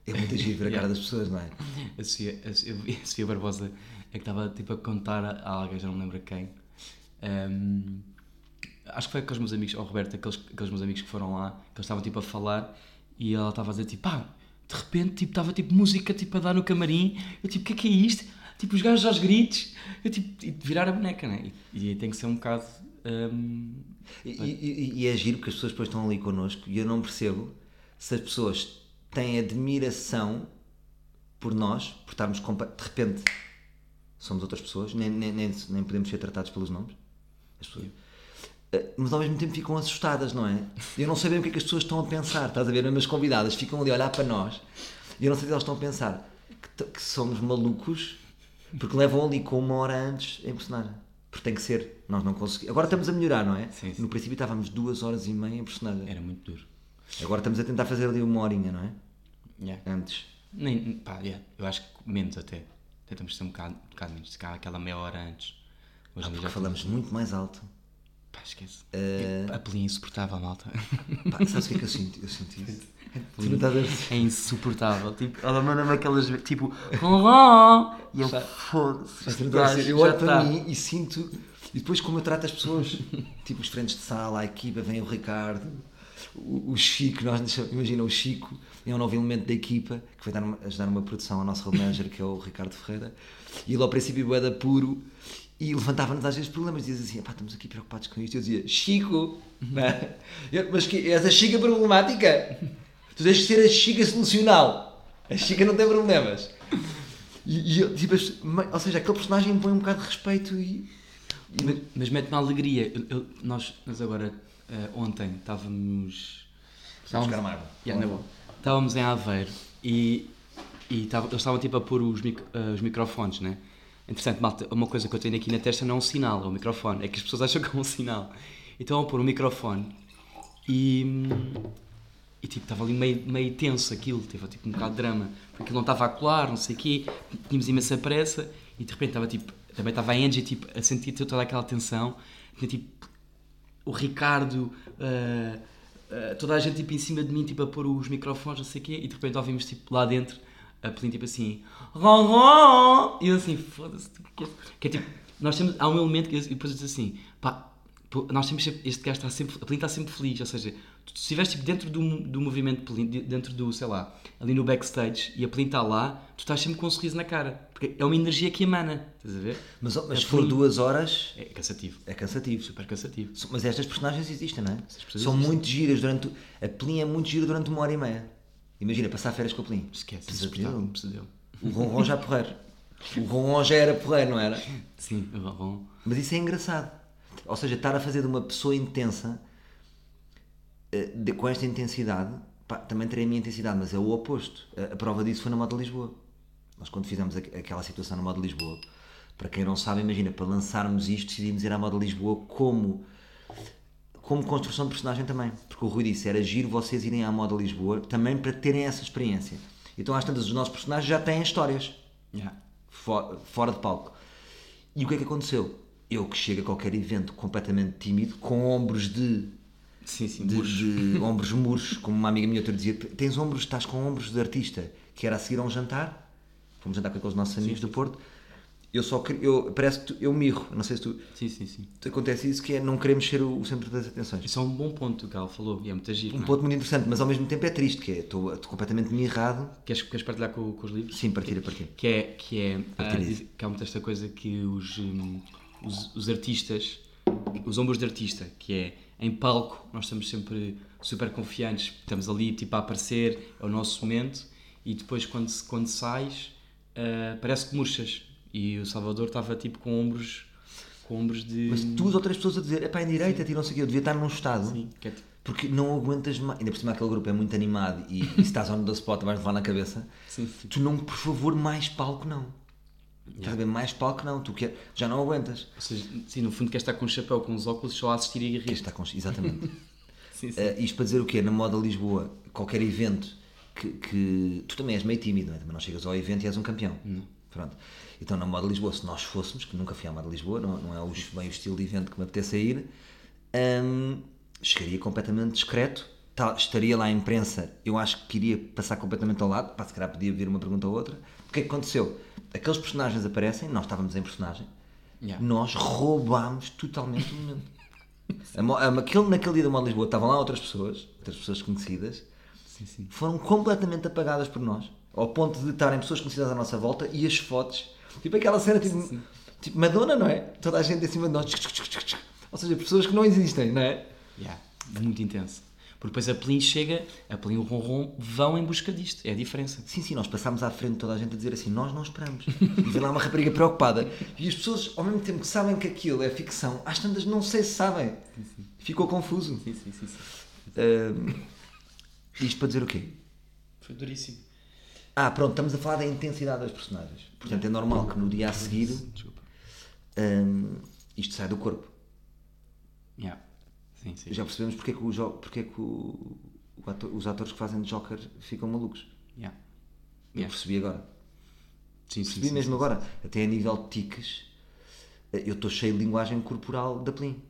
É muito giro ver a cara das pessoas, não é? A Sofia, a Sofia, a Sofia Barbosa é que estava tipo, a contar a, a alguém, já não me lembro a quem. Um, acho que foi com os meus amigos, ou Roberto, aqueles, aqueles meus amigos que foram lá, que eles estavam tipo a falar e ela estava a dizer tipo, pá, de repente tipo, estava tipo música tipo, a dar no camarim. Eu tipo, o que é que é isto? Tipo, os gajos aos gritos. Eu tipo, e virar a boneca, né? E, e tem que ser um bocado. um, E, e- e é giro porque as pessoas depois estão ali connosco e eu não percebo se as pessoas têm admiração por nós, por estarmos de repente somos outras pessoas, nem, nem, nem, nem podemos ser tratados pelos nomes. As pessoas. Eh, Mas ao mesmo tempo ficam assustadas, não é? Eu não sei bem o que é que as pessoas estão a pensar. Estás a ver? As minhas convidadas ficam ali a olhar para nós e eu não sei se elas estão a pensar que, que somos malucos porque levam ali com uma hora antes em personagem. Porque tem que ser. Nós não conseguimos. Agora estamos a melhorar, não é? Sim, sim. No princípio estávamos duas horas e meia em personagem. era muito duro. Agora estamos a tentar fazer ali uma horinha, não é? Yeah. Antes. Nem, pá, yeah, eu acho que menos até. Tentamos ser um bocado, um bocado menos, se calhar aquela meia hora antes. Hoje dia Porque já falamos muito mais alto. Pá, esquece. Eh, A pelinha insuportável, malta. Pá, sabes o que é que eu sinto? Eu sinto isso. Tu não estás a ver? É insuportável. Tipo, ela manda-me aquelas. Tipo, olá! E eu, foda-se. Mas tu não este estás a gajo ver? Eu já olho para tá. mim e sinto. E depois, como eu trato as pessoas, tipo os frentes de sala, a equipa, vem o Ricardo, o, o Chico, nós imagina o Chico, é um novo elemento da equipa que vai dar uma- ajudar numa produção ao nosso road manager, que é o Ricardo Ferreira. E ele, ao princípio, era puro e levantava-nos às vezes problemas. Dizia assim: pá, estamos aqui preocupados com isto. Eu dizia: Chico, não é? Eu, mas que, és a Chica problemática? Tu deixas de ser a Chica solucional. A Chica não tem problemas. E, e tipo, ou seja, aquele personagem impõe um bocado de respeito e. Mas, mas mete-me alegria. Eu- eu- nós, nós agora, eh, ontem, estávamos. água. Yeah, na boa. Estávamos em Aveiro e, e tava- eles estavam tipo a pôr os, mic- eh, os microfones, né? Entretanto, malta, uma coisa que eu tenho aqui na testa não é um sinal, é um microfone. É que as pessoas acham que é um sinal. Então, a pôr um microfone e. E tipo, estava ali meio, meio tenso aquilo, teve tipo um bocado de drama, porque aquilo não estava a colar, não sei o quê, tínhamos imensa pressa e de repente estava tipo, também estava a Angie tipo, a sentir toda aquela tensão, tinha tipo o Ricardo, ah, ah, toda a gente tipo em cima de mim, tipo a pôr os microfones, não sei o quê, e de repente ouvimos tipo lá dentro a Pelin tipo assim, ron, ron! e eu assim, foda-se, que, é, que é tipo, nós temos, há um elemento que eu- depois eu disse assim, pá, nós temos sempre, este gajo está sempre, a Pelin está sempre feliz, ou seja, tu, se estiveres tipo, dentro do, do movimento de- dentro do, sei lá, ali no backstage, e a Pelin está lá, tu estás sempre com um sorriso na cara, porque é uma energia que emana, estás a ver? Mas, mas A se for duas horas, É cansativo, é cansativo. super cansativo. Mas estas personagens existem, não é? São muito giras durante. A Pelin é muito gira durante uma hora e meia. Imagina, passar férias com a Pelin. Esquece, Pesadelo. pesadelo. O Ronron já é porreiro. O Ronron já era porreiro, não era? Sim, o ron. Mas isso é engraçado. Ou seja, estar a fazer de uma pessoa intensa eh, de- com esta intensidade, pá, também terei a minha intensidade, mas é o oposto. A, a prova disso foi na Moda Lisboa. Nós, quando fizemos aqu- aquela situação na Moda Lisboa, para quem não sabe, imagina, para lançarmos isto, decidimos ir à Moda Lisboa como, como construção de personagem também. Porque o Rui disse: era giro vocês irem à Moda Lisboa também para terem essa experiência. Então, às tantas, os nossos personagens já têm histórias Yeah. fo- fora de palco. E o que é que aconteceu? Eu que chego a qualquer evento completamente tímido, com ombros de, Sim, sim, de, de ombros murchos, como uma amiga minha outra dizia, tens ombros, estás com ombros de artista, que era a seguir a um jantar, fomos jantar com aqueles nossos amigos do Porto, eu só queria- eu, parece que tu- eu mirro, não sei se tu, Sim, sim, sim. te acontece isso, que é não queremos ser o, o centro das atenções. Isso é um bom ponto que ela falou e é muito giro. Um é? ponto muito interessante, mas ao mesmo tempo é triste, que é, estou, completamente mirrado, Queres, queres partilhar com, com os livros? sim, partilha, partilha. Que é, que é, ah, que há muito esta coisa que os, hum, os, os artistas, os ombros de artista, que é em palco, nós estamos sempre super confiantes, estamos ali tipo a aparecer, é o nosso momento, e depois quando, quando sais ah, parece que murchas. E o Salvador estava tipo com ombros, com ombros de. Mas duas ou três pessoas a dizer, é pá, em direita, tira não sei o quê, eu devia estar num estado. Sim, que é tipo- Porque não aguentas mais. Ainda por cima aquele grupo é muito animado e, e se estás on the spot vais levar na cabeça. Sim, sim. Tu não, por favor, mais palco não. Estás a ver? Mais palco não. Tu quer, já não aguentas. Ou seja, sim, no fundo quer estar com um chapéu, com os óculos, só a assistir e a rir. Está com... Exatamente. Sim, sim. Eh, isto para dizer o quê? Na moda Lisboa, qualquer evento que, que- Tu também és meio tímido, não é? Também não chegas ao evento e és um campeão. Pronto. Então na moda Lisboa, se nós fôssemos, que nunca fui à moda Lisboa, não, não é o, bem o estilo de evento que me apetece ir, hum, chegaria completamente discreto. Tal- estaria lá a imprensa, eu acho que iria passar completamente ao lado, pá, se calhar podia vir uma pergunta ou outra. O que é que aconteceu? Aqueles personagens aparecem, nós estávamos em personagem, Yeah. nós roubámos totalmente o momento. A mo- a- aquele, naquele dia da Moda Lisboa estavam lá outras pessoas, outras pessoas conhecidas, Sim, sim. foram completamente apagadas por nós, ao ponto de estarem pessoas conhecidas à nossa volta e as fotos, tipo aquela cena tipo, tipo Madonna, não é? Toda a gente em cima de nós, ou seja, pessoas que não existem, não é? Yeah, muito intenso. Porque depois a Pelin chega, a Pelin e o Ronron vão em busca disto. É a diferença. Sim, sim, nós passámos à frente de toda a gente a dizer assim, nós não esperamos. E vem lá uma rapariga preocupada. E as pessoas, ao mesmo tempo que sabem que aquilo é ficção, às tantas não sei se sabem. Ficou confuso. Sim, sim, sim. sim. Ahm, isto para dizer o quê? Foi duríssimo. Ah, pronto, estamos a falar da intensidade das personagens. Portanto, é normal que no dia a seguir Desculpa. hum, isto sai do corpo. Yeah. Sim, sim. Já percebemos porque é que, o porque é que o- ator- os atores que fazem de Joker ficam malucos. Yeah. Eu Yeah. percebi agora. Sim, Percebi sim, mesmo sim. agora. Até a nível de tiques, eu estou cheio de linguagem corporal da Plin.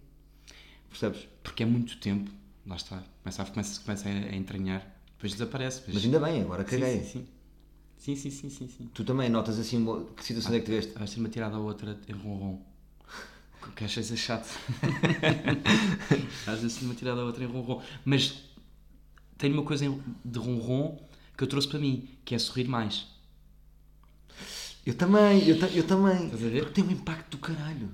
Percebes? Porque é muito tempo. Lá está. Começa a, começa, começa a entranhar. Depois desaparece. Mas, Mas ainda bem, agora caguei. sim, sim. Sim, sim, sim, sim. Tu também notas assim, que situação é que tiveste? Vais ter uma tirada ou outra em ronron. Que achas é chato. Às vezes uma tirada ou outra em ronron. Mas tenho uma coisa de ronron que eu trouxe para mim, que é sorrir mais. Eu também, eu, ta- eu também. Estás a ver? Porque tem um impacto do caralho.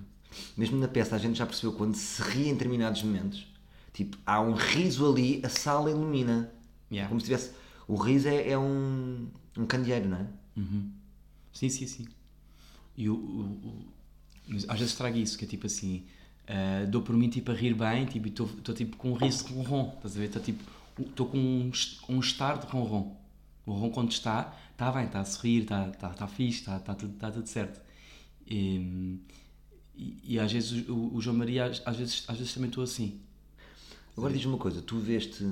Mesmo na peça, a gente já percebeu quando se ri em determinados momentos, tipo, há um riso ali, a sala ilumina. Yeah. Como se tivesse. O riso é, é um, um candeeiro, não é? Sim, sim, sim. E o, o- o- às vezes trago isso, que é tipo assim, ah, dou por mim tipo a rir bem, tipo, e estou tipo com um riso de ronron, estás a ver? Estou tipo, estou com um, um estar de ronron. O ronron quando está, está bem, está a sorrir, está, está, está fixe, está, está, tudo, está tudo certo. E, e, e às vezes o, o João Maria, às, às vezes, às vezes também estou assim. Agora diz-me uma coisa, tu veste.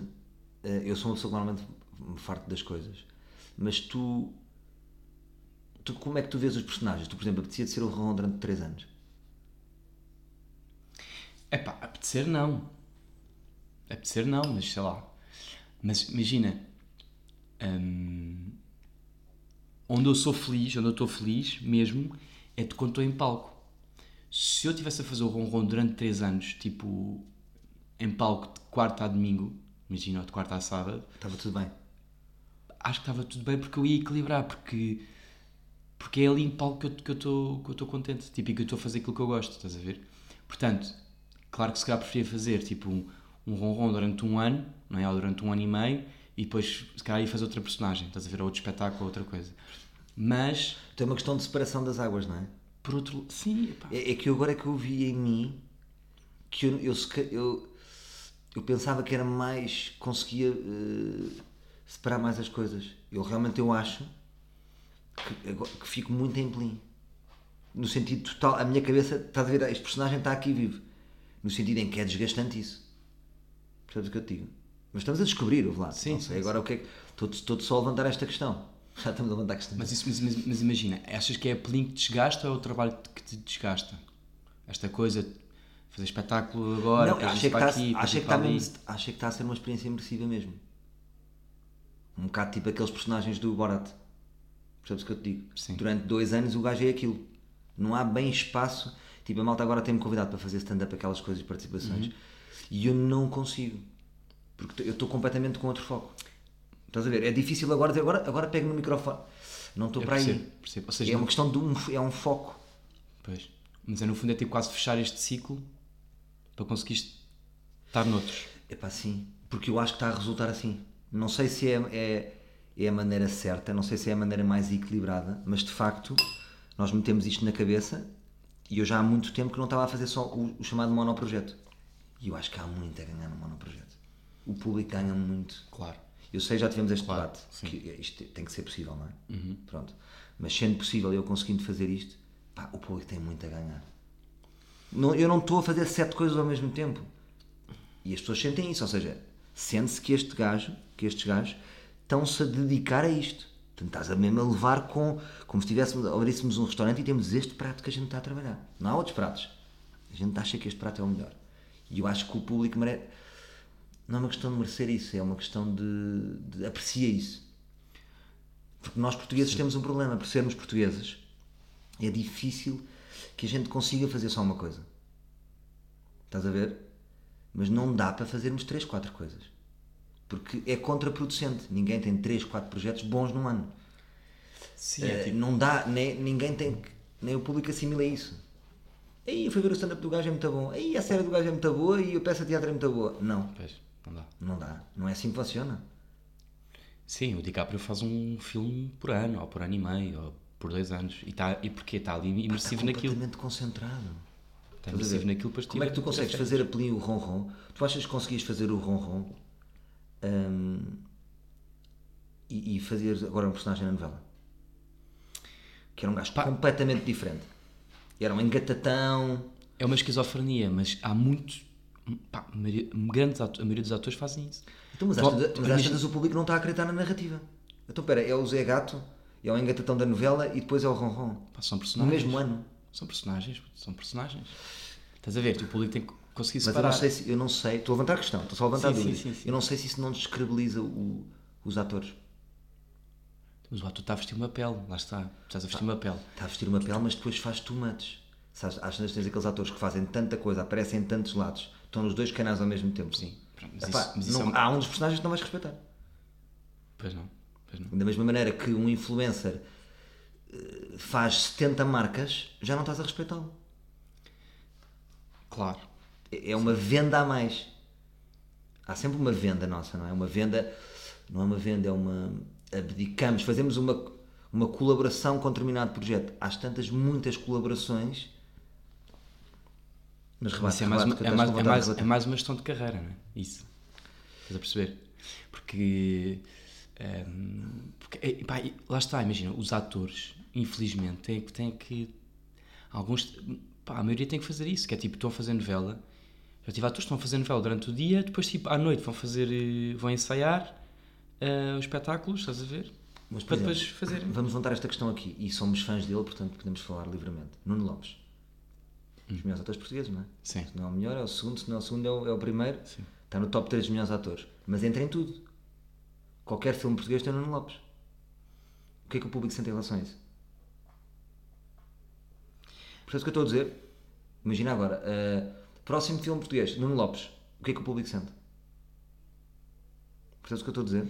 eh, eu sou uma pessoa que normalmente me farto das coisas, mas tu. Tu, como é que tu vês os personagens? Tu, por exemplo, apetecia de ser o Ron durante 3 anos. É pá, apetecer não. Apetecer não, mas sei lá. Mas imagina, hum, onde eu sou feliz, onde eu estou feliz mesmo, é de quando estou em palco. Se eu estivesse a fazer o ronron durante 3 anos, tipo, em palco de quarta a domingo, imagina, ou de quarta a sábado, Estava tudo bem. acho que estava tudo bem porque eu ia equilibrar, porque, porque é ali em palco que eu estou que eu estou contente, tipo, e que eu estou a fazer aquilo que eu gosto, estás a ver? Portanto, claro que se calhar preferia fazer tipo um, um ronron durante um ano, não é? Ou durante um ano e meio, e depois se calhar ia fazer outra personagem, estás a ver? Ou outro espetáculo, ou outra coisa. Mas, Tem uma questão de separação das águas, não é? por outro sim, É, é que eu agora é que eu vi em mim que eu, eu, eu, eu pensava que era mais. conseguia eh, separar mais as coisas. Eu realmente eu acho que, que fico muito em pelim. No sentido total, a minha cabeça, estás a ver, este personagem está aqui vivo. No sentido em que é desgastante isso. Percebes o que eu te digo? Mas estamos a descobrir, o Vlad. Sim, Não sei sim, agora o que é que. Estou, estou só a levantar esta questão. Já estamos a levantar a questão. Mas, isso, mas, mas- mas imagina, achas que é a pelinho que te desgasta ou é o trabalho que te desgasta? Esta coisa fazer espetáculo agora, Não, que, está, aqui, ir que está mesmo, que está a ser uma experiência imersiva mesmo. Um bocado tipo aqueles personagens do Borat. Percebes o que eu te digo? Sim. Durante dois anos o gajo é aquilo. Não há bem espaço. Tipo, a malta agora tem-me convidado para fazer stand-up aquelas coisas e participações. Uhum. E eu não consigo. Porque eu estou completamente com outro foco. Estás a ver? É difícil agora dizer, agora, agora pego no microfone. Não estou para aí. percebo, percebo. Ou seja, É uma não- questão de um, é um foco. Pois. Mas é no fundo é tipo quase fechar este ciclo para conseguir estar noutros. É pá, sim. Porque eu acho que está a resultar assim. Não sei se é. é é a maneira certa, não sei se é a maneira mais equilibrada, mas de facto nós metemos isto na cabeça e eu já há muito tempo que não estava a fazer só o, o chamado monoprojeto. E eu acho que há muito a ganhar no monoprojeto. O público ganha muito. Claro. Eu sei, já tivemos este Claro, debate, sim. que isto tem que ser possível, não é? Pronto. Mas sendo possível eu conseguindo fazer isto, pá, o público tem muito a ganhar. Não- eu não estou a fazer sete coisas ao mesmo tempo. E as pessoas sentem isso, ou seja, sente-se que este gajo, que estes gajos, estão-se a dedicar a isto. Portanto, estás a mesmo a levar com, como se tivéssemos, abríssemos um restaurante e temos este prato que a gente está a trabalhar. Não há outros pratos. A gente acha que este prato é o melhor. E eu acho que o público merece. Não é uma questão de merecer isso, é uma questão de, de aprecia isso. Porque nós portugueses temos um problema, por sermos portugueses, é difícil que a gente consiga fazer só uma coisa. Estás a ver? Mas não dá para fazermos 3, 4 coisas. Porque é contraproducente. Ninguém tem 3, 4 projetos bons num ano. Sim, Eh, é tipo, Não dá, nem, ninguém tem. Nem o público assimila isso. Aí eu fui ver o stand-up do gajo é muito bom. Aí a série do gajo é muito boa e a peça de teatro é muito boa. Não, pois, não dá. não dá. Não é assim que funciona. Sim, o DiCaprio faz um filme por ano, ou por ano e meio, ou por dois anos. E, tá, e porque está ali imersivo Está naquilo. completamente concentrado. Está Estás a imersivo naquilo para Como é que tu consegues fazer a pelinho o ronron? Tu achas que conseguias fazer o ronron hum, e, e fazer agora um personagem na novela? Que era um gajo completamente diferente. Era um engatatão. É uma esquizofrenia, mas há muitos. Pá, a maioria, grandes ato- a maioria dos atores fazem isso. Então, mas, às mas tantas o público não está a acreditar na narrativa. Então, espera, é o Zé Gato, é o engatatão da novela e depois é o ronron. Pá, são No personagens. mesmo ano. São personagens, são personagens. Estás a ver? O público tem que conseguir Mas eu separar. não sei se, eu não sei, estou a levantar a questão, estou só a levantar a Sim, dúvida. sim, sim. Eu não sei se isso não descredibiliza o- os atores. Mas o ator está a vestir uma pele, lá está. Estás a vestir uma pele. Está a vestir uma pele, mas depois faz much. Sabes, às vezes tens aqueles atores que fazem tanta coisa, aparecem em tantos lados, estão nos dois canais ao mesmo tempo. Sim, mas Epá, isso- mas isso não- é Há um dos personagens que não vais respeitar. Pois não, pois não. Da mesma maneira que um influencer eh, faz 70 marcas, já não estás a respeitá-lo. Claro. É uma venda a mais. Há sempre uma venda nossa, não é? Uma venda, não é uma venda, é uma. Abdicamos, fazemos uma, uma colaboração com determinado projeto. Há tantas, muitas colaborações. Mas rebate, Isso é mais, uma, rebate, que é, mais, é, mais, é mais uma gestão de carreira, não é? Isso. Estás a perceber? Porque. ehm, porque é, pá, lá está, imagina, os atores, infelizmente, têm, que- têm que. Alguns. Pá, a maioria tem que fazer isso, que é tipo, estão a fazer novela. Já tive atores que estão a fazer novela durante o dia, depois, tipo, à noite vão fazer. eh, vão ensaiar eh, os espetáculos, estás a ver? Mas, para exemplo, depois fazerem. Vamos levantar esta questão aqui. E somos fãs dele, portanto podemos falar livremente. Nuno Lopes. Hum. Os melhores atores portugueses, não é? Sim. Se não é o melhor, é o segundo. Se não é o segundo, é o, é o primeiro. Sim. Está no top 3 dos melhores atores. Mas entra em tudo. Qualquer filme português tem Nuno Lopes. O que é que o público sente em relação a isso? Portanto, o que eu estou a dizer, imagina agora, eh, próximo filme português, Nuno Lopes, o que é que o público sente? Portanto, o que eu estou a dizer?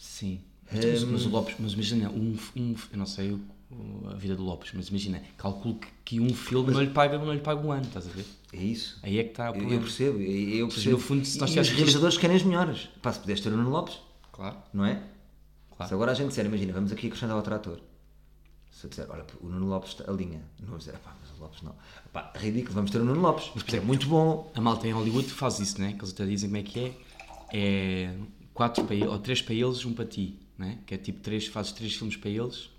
Sim. Mas, mas o Lopes, mas imagina, um, um, eu não sei a vida do Lopes, mas imagina, calculo que, que um filme não, lhe paga, não lhe paga um ano, estás a ver? É isso. Aí é que está o Eu, problema. eu percebo, eu, eu seja, percebo. no fundo, se nós e os realizadores querem os melhores. Pá, se puderes ter o Nuno Lopes, Claro. não é? Claro. Se agora a gente disser, imagina, vamos aqui acrescentar outro ator. Se eu disser, olha, o Nuno Lopes alinha. Não vou dizer, pá, mas Lopes não. Pá, ridículo, vamos ter o Nuno Lopes. Mas, é muito bom. A malta em Hollywood faz isso, né? Que eles até dizem como é que é. É quatro para ou três para eles, um para ti, né? Que é tipo três, fazes três filmes para eles,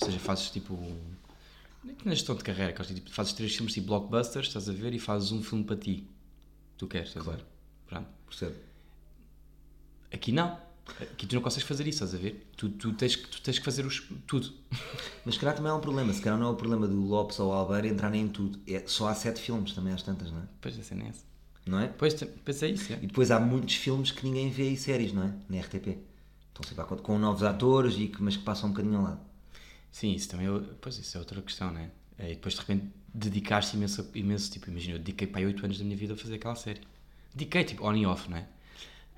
ou seja, fazes tipo. Na gestão de carreira, que tipo, fazes três filmes tipo blockbusters, estás a ver, e fazes um filme para ti. Tu queres, estás a ver? Pronto. Percebo. Aqui não. Aqui tu não consegues fazer isso, estás a ver? Tu, tu, tens, que, tu tens que fazer os, tudo. Mas se calhar também é um problema. Se calhar não é o problema do Lopes ou Albeiro entrarem em tudo. É, só há sete filmes, também às tantas, não é? Pois a cena é essa. Não é? Pois, é isso, é. E depois há muitos filmes que ninguém vê e séries, não é? Na RTP. Estão sempre conta com novos atores, e que, mas que passam um bocadinho ao lado. Sim, isso também é, pois, isso é outra questão, né? É, e depois de repente dedicar-se imenso, imenso, tipo, imagina, eu dediquei para aí 8 anos da minha vida a fazer aquela série. Dediquei, tipo, on e off, né?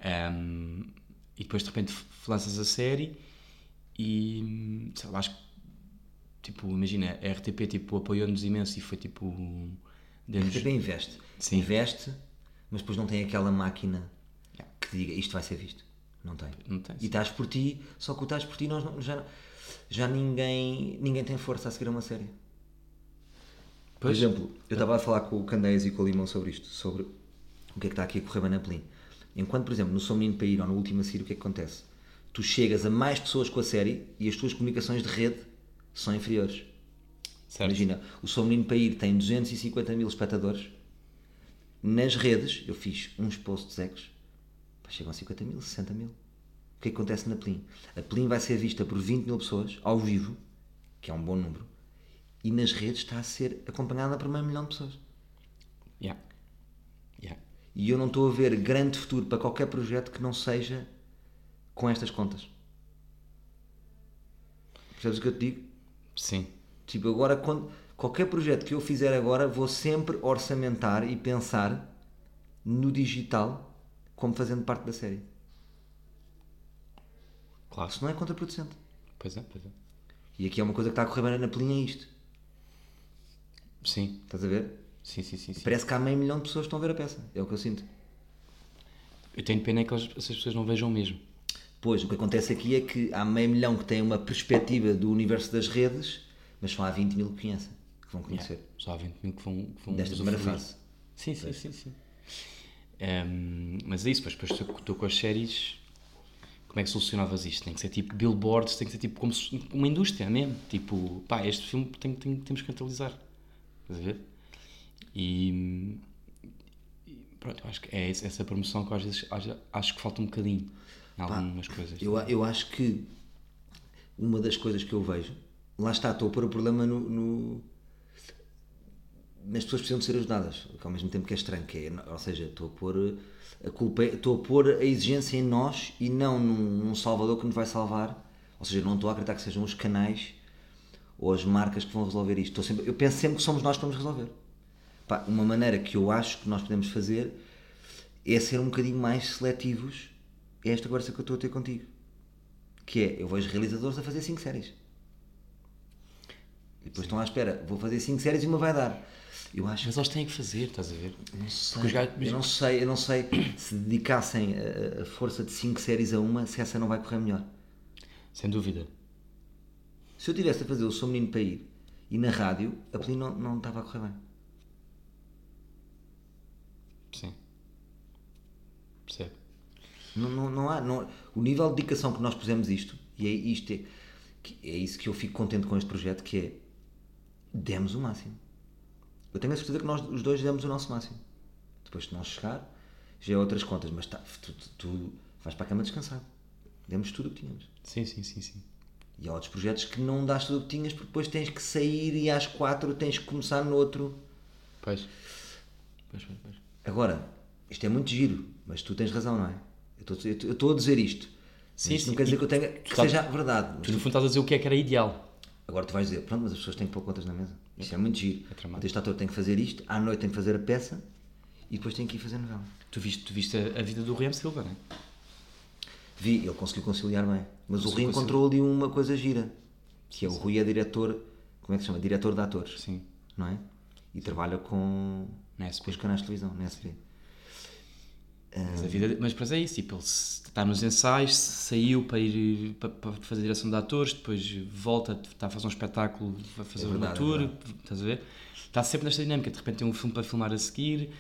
Ahm, e depois de repente lanças a série e, sei lá, acho que, tipo, imagina, a RTP, tipo, apoiou-nos imenso e foi, tipo, A. RTP investe. Sim. Investe, mas depois não tem aquela máquina que diga isto vai ser visto. Não tem. Não tem, E estás por ti, só que o estás por ti nós não- já, já ninguém, ninguém tem força a seguir a uma série. Por Pois. exemplo, eu estava a falar com o Candeias e com o Limão sobre isto, sobre o que é que está aqui a correr bem na Plin. Enquanto, por exemplo, no Sou Menino para Ir ou no Último a Seguir, o que é que acontece? Tu chegas a mais pessoas com a série e as tuas comunicações de rede são inferiores. Certo. Imagina, o Sou Menino para Ir tem 250 mil espectadores. Nas redes, eu fiz uns posts pá, chegam a 50 mil, 60 mil. O que é que acontece na Plin? A Plin vai ser vista por 20 mil pessoas, ao vivo, que é um bom número, e nas redes está a ser acompanhada por meio milhão de pessoas. Yeah. E eu não estou a ver grande futuro para qualquer projeto que não seja com estas contas. Percebes o que eu te digo? Sim. Tipo, agora, quando, qualquer projeto que eu fizer agora, vou sempre orçamentar e pensar no digital como fazendo parte da série. Claro. Isso não é contraproducente. Pois é, pois é. E aqui é uma coisa que está a correr bem na pelinha, é isto. Sim. Estás a ver? Sim, sim, sim. sim. Parece que há meio milhão de pessoas que estão a ver a peça. É o que eu sinto. Eu tenho pena é que elas- essas pessoas não vejam mesmo. Pois, o que acontece aqui é que há meio milhão que têm uma perspectiva do universo das redes, mas só há 20 mil que conhecem, que vão conhecer. Só há 20 mil que vão, que vão Desta primeira fase. Sim, sim, sim, sim. Ehm, mas é isso, depois, depois tu com as séries, como é que solucionavas isto? Tem que ser tipo billboards, tem que ser tipo como uma indústria mesmo. Tipo, pá, este filme tem, tem, temos que atualizar. Estás a ver? E, e pronto, eu acho que é essa promoção que às vezes acho, que falta um bocadinho em algumas coisas. Eu, eu acho que uma das coisas que eu vejo, lá está, estou a pôr o problema no, no- nas pessoas precisam de ser ajudadas, que ao mesmo tempo que é estranho, que é, ou seja, estou a pôr a culpa, estou a pôr a exigência em nós e não num, num salvador que nos vai salvar, ou seja, não estou a acreditar que sejam os canais ou as marcas que vão resolver isto. Estou sempre, eu penso sempre que somos nós que vamos resolver. Pá, uma maneira que eu acho que nós podemos fazer é ser um bocadinho mais seletivos. É esta conversa que eu estou a ter contigo. Que é, eu vejo realizadores a fazer 5 séries. E depois estão à espera, vou fazer 5 séries e uma vai dar. Eu acho Mas eles têm que fazer, estás a ver? não sei, gajos- eu não sei, eu não sei se dedicassem a, a força de 5 séries a uma, se essa não vai correr melhor. Sem dúvida. Se eu tivesse a fazer o Sou Menino para ir e na rádio, a Peli não, não estava a correr bem. Sim. Percebe? Não, não, não há, não- o nível de dedicação que nós pusemos isto, e é, isto é, é isso que eu fico contente com este projeto, que é, demos o máximo. Eu tenho a certeza que nós os dois demos o nosso máximo. Depois de não chegar, já é outras contas, mas tá, tu, tu, tu vais para a cama descansado. Demos tudo o que tínhamos. Sim, sim, sim, sim. E há outros projetos que não dás tudo o que tinhas porque depois tens que sair e às quatro tens que começar no outro. Pois. Pois, pois, pois. Agora, isto é muito giro, mas tu tens razão, não é? Eu estou- a dizer isto. Sim, isto sim. não quer dizer E- que eu tenha que sabes- seja verdade. Mas Tu no fundo estás a dizer o que é que era ideal. Agora tu vais dizer, pronto, mas as pessoas têm que pôr contas na mesa. Isso é muito giro. É este ator tem que fazer isto, à noite tem que fazer a peça e depois tem que ir fazer a novela. Tu viste, tu viste a, a vida do Riem Silva, não é? Vi, ele conseguiu conciliar bem. Mas o Conseguiu Rui encontrou ali uma coisa gira. Que é o Rui é diretor, como é que se chama? Diretor de atores. Sim. Não é? E trabalha com, Na com SP. os canais de televisão, na SP. Mas, a vida, mas depois é isso, tipo, ele está nos ensaios, saiu para ir para, para fazer direção de atores, depois volta, está a fazer um espetáculo, vai fazer É uma verdade, tour, é verdade. estás a ver? Está sempre nesta dinâmica, de repente tem um filme para filmar a seguir.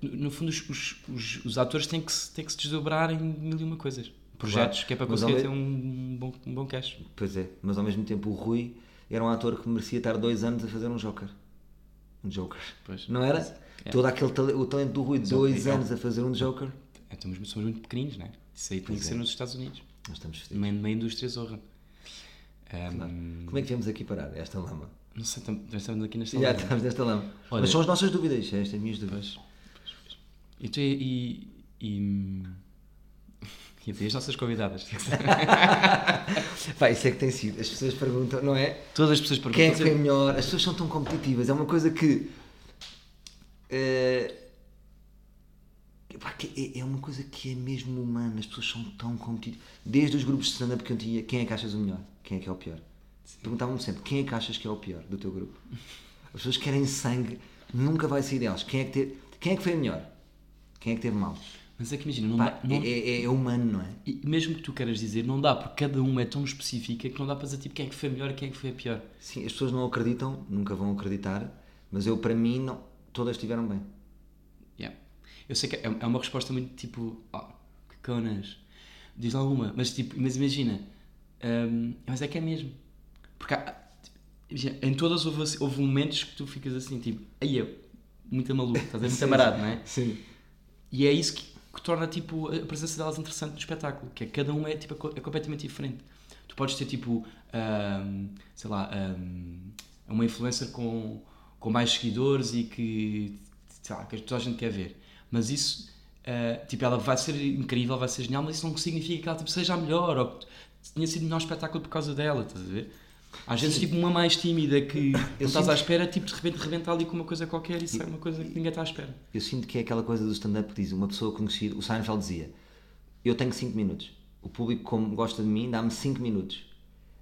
No fundo, os, os, os, os atores têm que, se, têm que se desdobrar em mil e uma coisas. Projetos Claro, que é para conseguir ter um bom, um bom cash. Pois é, mas ao mesmo tempo o Rui era um ator que merecia estar dois anos a fazer um Joker. Um Joker. Pois. Não era? É. Todo aquele o talento do Rui, dois é- é- anos a fazer um Joker. Então, mas somos muito pequeninos, não é? Isso aí tem que ser é. nos Estados Unidos. Nós estamos fedidos. Numa indústria zorra. Ahm, Como é que viemos aqui parar? Esta lama. não sei, tam- nós estamos aqui nesta Já lama. estamos nesta lama. Olha- Mas são as nossas dúvidas, é estas minhas dúvidas. Pois, pois, pois. E, tu, e, e, e, e as nossas convidadas? Pá, isso é que tem sido. As pessoas perguntam, não é? Todas as pessoas perguntam. Quem é que foi melhor? As pessoas são tão competitivas. É uma coisa que. eh, é, é uma coisa que é mesmo humana. As pessoas são tão competitivas. Desde os grupos de stand-up que eu tinha, quem é que achas o melhor? Quem é que é o pior? Perguntavam-me sempre: quem é que achas que é o pior do teu grupo? As pessoas querem sangue, nunca vai sair delas. Quem é que, teve, quem é que foi melhor? Quem é que teve mal? Mas é que imagina, não Pá, dá, não- é, é- é humano, não é? e mesmo que tu queiras dizer, não dá, porque cada um é tão específica que não dá para dizer tipo quem é que foi melhor e quem é que foi a pior. Sim, as pessoas não acreditam, nunca vão acreditar, mas eu, para mim, não, todas estiveram bem. Yeah. Eu sei que é, é uma resposta muito tipo, oh, que conas, diz alguma, mas tipo, mas imagina, hum, mas é que é mesmo. Porque há- imagina, em todas houve, assim- houve momentos que tu ficas assim, tipo, aí eu, muito maluco, estás a ver, muito amarado, não é? Sim. E é isso que, que torna tipo, a presença delas interessante no espetáculo, que é cada um é, tipo, é completamente diferente. Tu podes ter tipo, ahm, sei lá, ahm, uma influencer com, com mais seguidores e que, sei lá, que toda a gente quer ver. Mas isso, ah, tipo, ela vai ser incrível, vai ser genial, mas isso não significa que ela tipo, seja a melhor ou que tenha sido o melhor espetáculo por causa dela, estás a ver? Às vezes, tipo, uma mais tímida que não estás sinto- à espera, tipo, de repente rebenta ali com uma coisa qualquer e sai uma coisa que ninguém está à espera. Eu sinto que é aquela coisa do stand-up que diz uma pessoa conhecida, o Seinfeld dizia, eu tenho 5 minutos, o público como gosta de mim dá-me 5 minutos.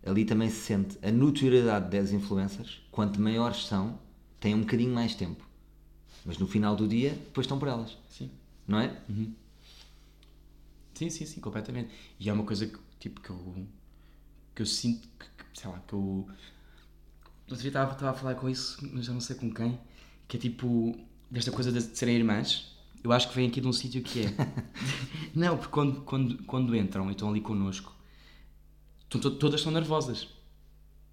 Ali também se sente a notoriedade das influencers, quanto maiores são, têm um bocadinho mais tempo. Mas no final do dia, depois estão por elas, Sim. não é? Sim, sim, sim, completamente. E é uma coisa que, tipo, que eu, que eu sinto, que, sei lá, que eu... Outro dia estava, estava a falar com isso, mas já não sei com quem, que é tipo, desta coisa de serem irmãs, eu acho que vem aqui de um sítio que é... não, porque quando, quando, quando entram e estão ali connosco, to- todas estão nervosas.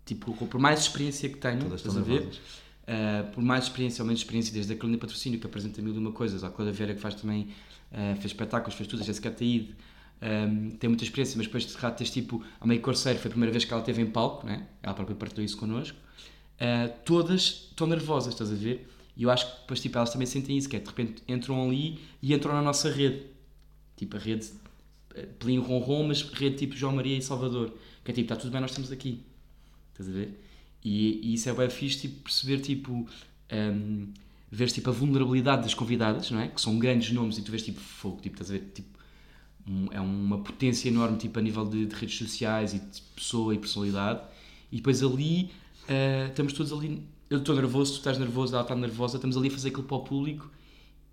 Tipo, por mais experiência que tenham, Todas estão a ver? Uh, por mais experiência ou menos experiência, desde a Carolina Patrocínio, que apresenta mil e uma coisas, à Cláudia Vera, que faz também, uh, fez espetáculos, fez tudo, a Jéssica Ataíde, um, tem muita experiência, mas depois de rato tens tipo, a meio Corseiro, foi a primeira vez que ela esteve em palco, né? ela própria partilhou isso connosco, Uh, todas estão nervosas, estás a ver? E eu acho que depois tipo, elas também sentem isso, que é de repente entram ali e entram na nossa rede, tipo a rede uh, Pelinho Ronron, mas rede tipo João Maria e Salvador, que é tipo, está tudo bem, nós estamos aqui. Estás a ver? E, e isso é bem fixe, tipo, perceber, tipo, um, tipo, a vulnerabilidade das convidadas, não é? Que são grandes nomes e tu vês, tipo, fogo, tipo, estás a ver? Tipo, um- é uma potência enorme, tipo, a nível de, de redes sociais e de pessoa e personalidade. E depois ali, uh, estamos todos ali, eu estou nervoso, tu estás nervoso, ela está nervosa, estamos ali a fazer aquilo para o público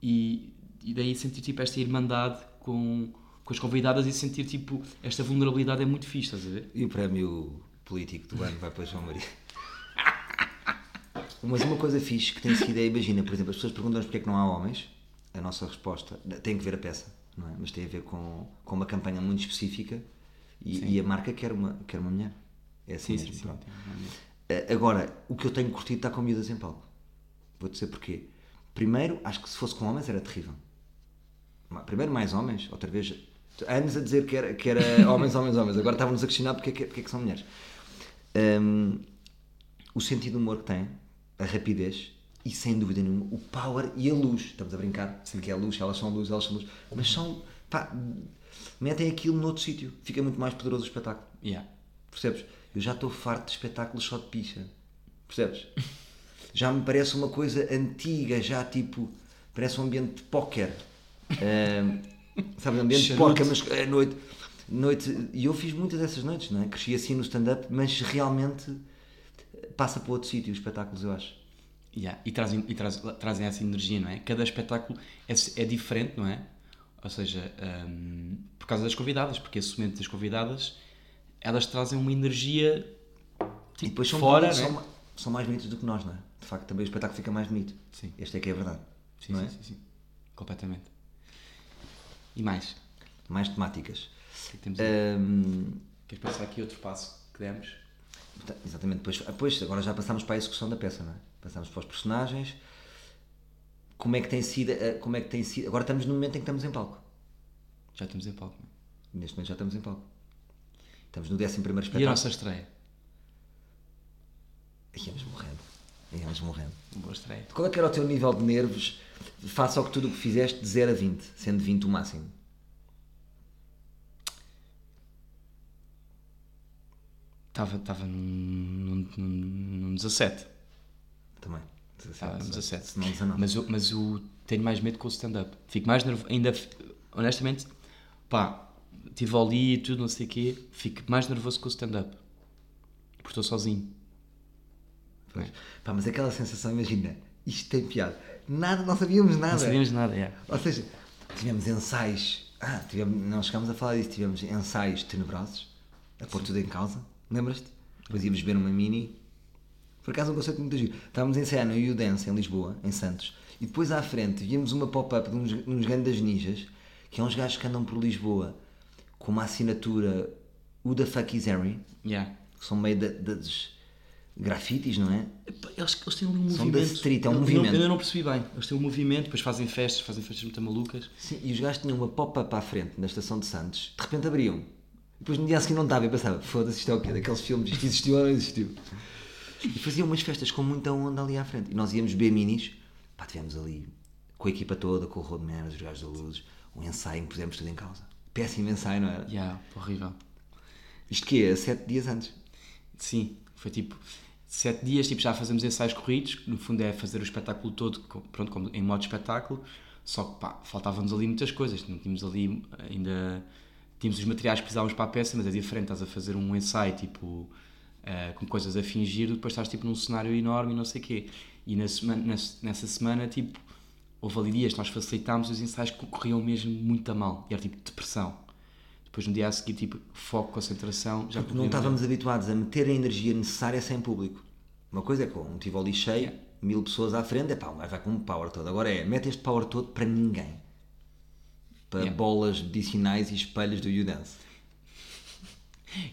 e, e daí sentir, tipo, esta irmandade com, com as convidadas e sentir, tipo, esta vulnerabilidade é muito fixe, estás a ver? E o prémio político do ano vai para João Maria. Mas uma coisa fixe que tem sido é, imagina, por exemplo, as pessoas perguntam-nos porque é que não há homens. A nossa resposta tem que ver a peça, não é? Mas tem a ver com, com uma campanha muito específica e, e a marca quer uma, quer uma mulher. É assim mesmo, pronto. Eh, Agora, o que eu tenho curtido está com miúdas em palco. Vou dizer porquê. Primeiro, acho que se fosse com homens era terrível. Primeiro mais homens, outra vez anos a dizer que era, que era homens, homens, homens. Agora estávamos a questionar porque é que, porque é que são mulheres. Hum, o sentido de humor que tem, a rapidez e sem dúvida nenhuma o power e a luz. Estamos a brincar, sim, que é a luz, elas são luz, elas são luz, mas são, pá, metem aquilo noutro sítio, fica muito mais poderoso o espetáculo. Yeah. Percebes? Eu já estou farto de espetáculos só de picha. Percebes? Já me parece uma coisa antiga, já tipo. Parece um ambiente de póquer. Ahm, sabe, um ambiente de póquer, mas é noite, noite. E eu fiz muitas dessas noites, não é? Cresci assim no stand-up, mas realmente passa para outro sítio os espetáculos, eu acho. Yeah, E, trazem, e traz- trazem essa energia, não é? Cada espetáculo é, é diferente, não é? Ou seja, hum, por causa das convidadas, porque esse momento das convidadas, elas trazem uma energia tipo, E depois são, fora, bonitos, não é? são, são mais bonitos do que nós, não é? De facto, também o espetáculo fica mais bonito. Sim. Esta é que é a verdade. Sim, não sim, é? sim, sim. Completamente. E mais? Mais temáticas. Que é que temos? Ahm, Queres pensar aqui outro passo que demos? Exatamente, depois, depois agora já passamos para a execução da peça, não é? Passamos para os personagens. Como é que tem sido, eh, como é que tem sido, agora estamos no momento em que estamos em palco. Já estamos em palco, não é? Neste momento já estamos em palco. Estamos no 11 primeiro E a espetáculo. nossa estreia? Íamos morrendo. Íamos morrendo. Boa estreia. Qual é que era o teu nível de nervos face ao que tudo o que fizeste de 0 a 20, sendo 20 o máximo? Estava, estava num, num, num 17. Também. 17, Estava num 17. Se não 19. Mas eu, mas eu tenho mais medo com o stand-up. Fico mais nervoso. Ainda, honestamente, pá, estive ali e tudo, não sei o quê. Fico mais nervoso com o stand-up. Porque estou sozinho. Pois. Pá, mas aquela sensação, imagina, isto tem piada. Nada, não sabíamos nada. Não sabíamos nada, é. Ou seja, tivemos ensaios. Ah, tivemos, não chegámos a falar disso, tivemos ensaios tenebrosos, a pôr tudo em causa. Lembras-te? Depois íamos ver uma mini. Por acaso um conceito muito giro. Estávamos a ensaiar no You Dance em Lisboa, em Santos, e depois à frente víamos uma pop-up de uns, uns grandes ninjas, que é uns gajos que andam por Lisboa com uma assinatura Who the fuck is Harry? Yeah. Que são meio das grafites, não é? Eles, eles têm um São da movimento. street, é um Eu- movimento. não- Eu ainda não percebi bem. Eles têm um movimento, depois fazem festas, fazem festas muito malucas. Sim, e os gajos tinham uma pop-up à frente na estação de Santos, de repente abriam. Depois no dia a seguir não estava, eu pensava, foda-se, isto é o quê? Daqueles filmes, isto existiu ou não existiu? E faziam umas festas com muita onda ali à frente. E nós íamos beber minis, pá, tivemos ali com a equipa toda, com o Roadman, os gajos da luz, um ensaio em que pusemos tudo em causa. Péssimo ensaio, não era? Yeah, horrível. Isto que é? Sete dias antes. Sim, foi tipo sete dias, tipo, já fazemos ensaios corridos, no fundo é fazer o espetáculo todo, pronto, como em modo espetáculo, só que pá, faltavam-nos ali muitas coisas, não tínhamos ali ainda, tínhamos os materiais que precisávamos para a peça, mas é diferente, estás a fazer um ensaio, tipo, eh, com coisas a fingir, depois estás tipo num cenário enorme e não sei o quê, e na semana, nessa, nessa semana, tipo, houve ali dias que nós facilitámos os ensaios que corriam mesmo muito a mal, e era tipo depressão. Depois no dia a seguir, tipo, foco, concentração, já Porque não estávamos habituados a meter a energia necessária sem público. Uma coisa é com um Tivoli cheio, mil pessoas à frente, é pá, vai com um power todo. Agora é, mete este power todo para ninguém. Para Yeah. bolas medicinais e espelhos do U-Dance.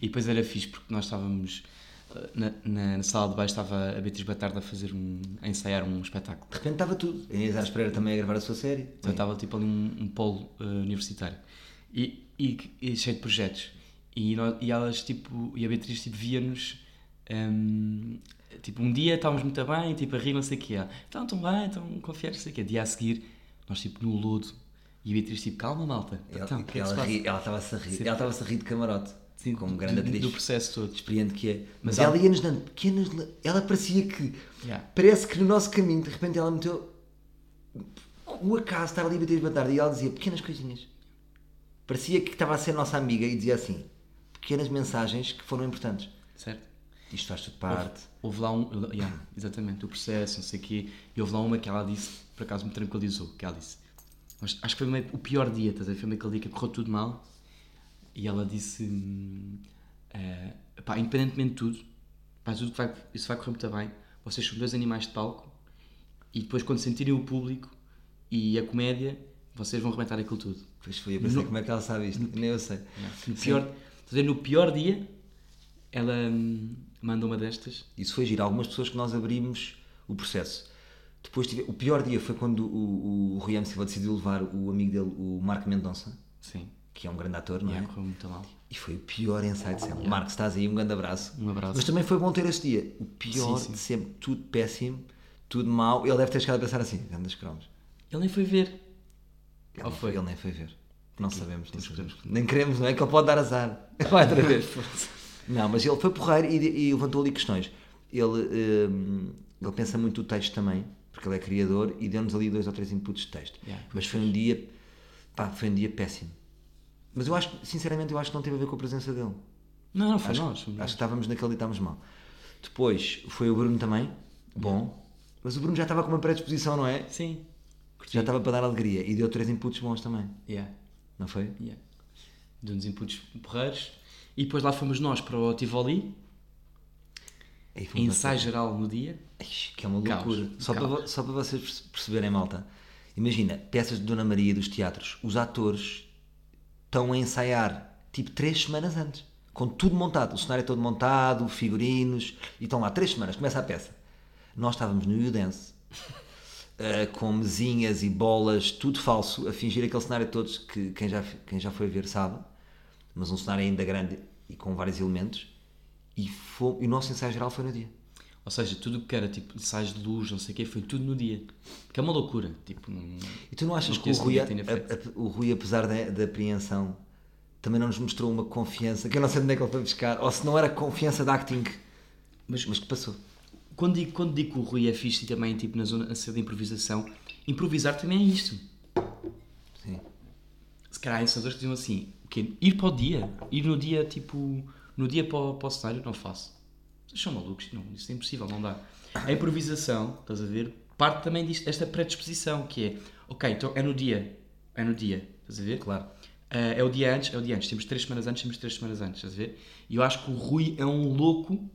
E depois era fixe porque nós estávamos uh, na, na, na sala de baixo, estava a Beatriz Batarda a fazer um, a ensaiar um espetáculo. De repente estava tudo. A Inês Aires Pereira também a gravar a sua série. Então estava tipo ali um, um polo uh, universitário e, e, e cheio de projetos. E, nós, e elas, tipo, e a Beatriz tipo, via-nos. um, tipo, um dia estávamos muito bem, tipo, a rir, não sei o quê. Ela, Então, estão bem, estão confiados, não sei o quê. Dia a seguir, nós, tipo, no lodo. E a Beatriz, tipo, calma, malta. Ela, Então, que é ela, ri- ela estava-se a rir. Ela estava-se a rir de camarote. Sim, como grande do- atriz. Do processo todo. experiente que é. Mas, Mas ela ia-nos dando pequenas. Ela parecia que. Yeah. Parece que no nosso caminho, de repente, ela meteu. O acaso estava ali a bater de batalha e ela dizia pequenas coisinhas. Parecia que estava a ser nossa amiga e dizia assim: pequenas mensagens que foram importantes. Certo? Isto faz tudo parte. Houve lá um. yeah, exatamente, o processo, não sei o quê. E houve lá uma que ela disse, por acaso me tranquilizou, que ela disse. Mas acho que foi meio o pior dia, estás a ver? Foi meio aquele dia que correu tudo mal. E ela disse. hum, eh, pá, independentemente de tudo, pá, tudo que vai, isso vai correr muito bem. Vocês são dois animais de palco. E depois, quando sentirem o público e a comédia, vocês vão arrebentar aquilo tudo. Pois foi, eu pensei No- como é que ela sabe isto. Nem eu sei. No pior, estás a ver? no pior dia, ela hum, manda uma destas. Isso foi giro. Algumas pessoas que nós abrimos o processo. Depois tive... O pior dia foi quando o, o Rui M. Silva decidiu levar o amigo dele, o Marco Mendonça, Sim, que é um grande ator, não yeah, é? correu muito mal. E foi o pior ensaio de sempre. Marco, estás aí, um grande abraço. Um abraço. Mas também foi bom ter esse dia. O pior Sim, sim. de sempre, tudo péssimo, tudo mau. Ele deve ter chegado a pensar assim, grandes cromos. Ele nem foi ver. Ele, Ou foi? ele nem foi ver. Não sabemos, que- sabemos. Nem queremos, não é? Que ele pode dar azar. Vai outra vez. não, mas ele foi porreiro e, e levantou ali questões. Ele, hum, ele pensa muito o texto também, porque ele é criador e deu-nos ali dois ou três inputs de texto. Yeah, mas foi um dia, pá, foi um dia péssimo. Mas eu acho, sinceramente, eu acho que não teve a ver com a presença dele. Não, não, foi Acho, nós. acho que estávamos naquele e estávamos mal. Depois foi o Bruno também, bom. Mas o Bruno já estava com uma predisposição, não é? Sim. Curti. Já estava para dar alegria e deu três inputs bons também, Yeah, não foi? yeah. Deu-nos inputs porreiros. E depois lá fomos nós para o Tivoli, Um ensaio geral no dia. Ixi, Que é uma Caos. loucura. Só para, só para vocês perce- perceberem, malta. Imagina, peças de Dona Maria dos teatros. Os atores estão a ensaiar tipo três semanas antes. Com tudo montado. O cenário é todo montado, figurinos. E estão lá três semanas. Começa a peça. Nós estávamos no U-Dance. eh, com mesinhas e bolas, tudo falso, a fingir aquele cenário todos que quem já, quem já foi ver sabe, mas um cenário ainda grande e com vários elementos. E, fo- e o nosso ensaio geral foi no dia. Ou seja, tudo o que era tipo ensaios de luz, não sei o quê, foi tudo no dia. Que é uma loucura. Tipo, não... E tu não achas Não que o Rui, a- a- o Rui, apesar da, da apreensão, também não nos mostrou uma confiança, que eu não sei de onde é que ele foi buscar, ou se não era confiança de acting, Mas, mas que passou. quando, digo, quando digo que o Rui é fixe e também tipo, na zona na de improvisação, improvisar também é isto. Sim. Se calhar ensinadores que diziam assim, o quê? Ir para o dia. Ir no dia, tipo, no dia para o, para o cenário, não faço. Vocês são malucos, não, isso é impossível, não dá. A improvisação, estás a ver, parte também disto, desta predisposição, que é, ok, então é no dia, É no dia, estás a ver? Claro. Ah, é o dia antes, é o dia antes. Temos três semanas antes, temos três semanas antes, estás a ver? E eu acho que o Rui é um louco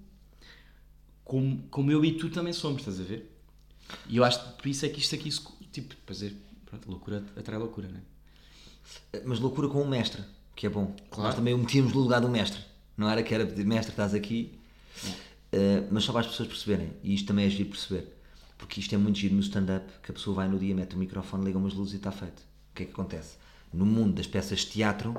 como, como eu e tu também somos, estás a ver? E eu acho que por isso é que isto aqui, tipo, é, pronto, loucura atrai loucura, não é? Mas loucura com o mestre, que é bom. Claro. Nós também o metíamos no lugar do mestre. Não era que era de mestre, estás aqui. Uh, mas só para as pessoas perceberem. E isto também é giro perceber. Porque isto é muito giro no stand-up, que a pessoa vai no dia, mete o microfone, liga umas luzes e está feito. O que é que acontece? No mundo das peças de teatro,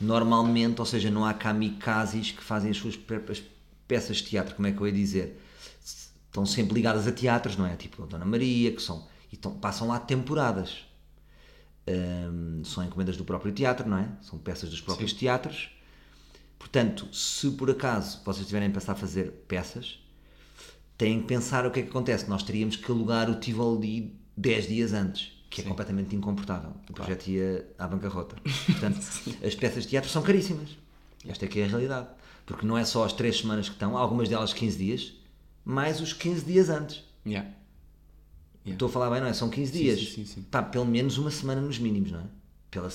normalmente, ou seja, não há kamikazes que fazem as suas próprias peças de teatro, como é que eu ia dizer? Estão sempre ligadas a teatros, não é? Tipo a Dona Maria, que são. E estão- passam lá temporadas. Hum, são encomendas do próprio teatro, não é? São peças dos próprios teatros. Portanto, se por acaso vocês tiverem a pensar a fazer peças, têm que pensar o que é que acontece. Nós teríamos que alugar o Tivoli 10 dias antes, que é completamente incomportável. O projeto ia à bancarrota. Portanto, as peças de teatro são caríssimas. Esta é que é a realidade. Porque não é só as 3 semanas que estão, algumas delas 15 dias, mais os 15 dias antes. Yeah. Yeah. Estou a falar bem, não é? São 15 dias. sim, sim, sim. Pá, pelo menos uma semana nos mínimos, não é? Pela,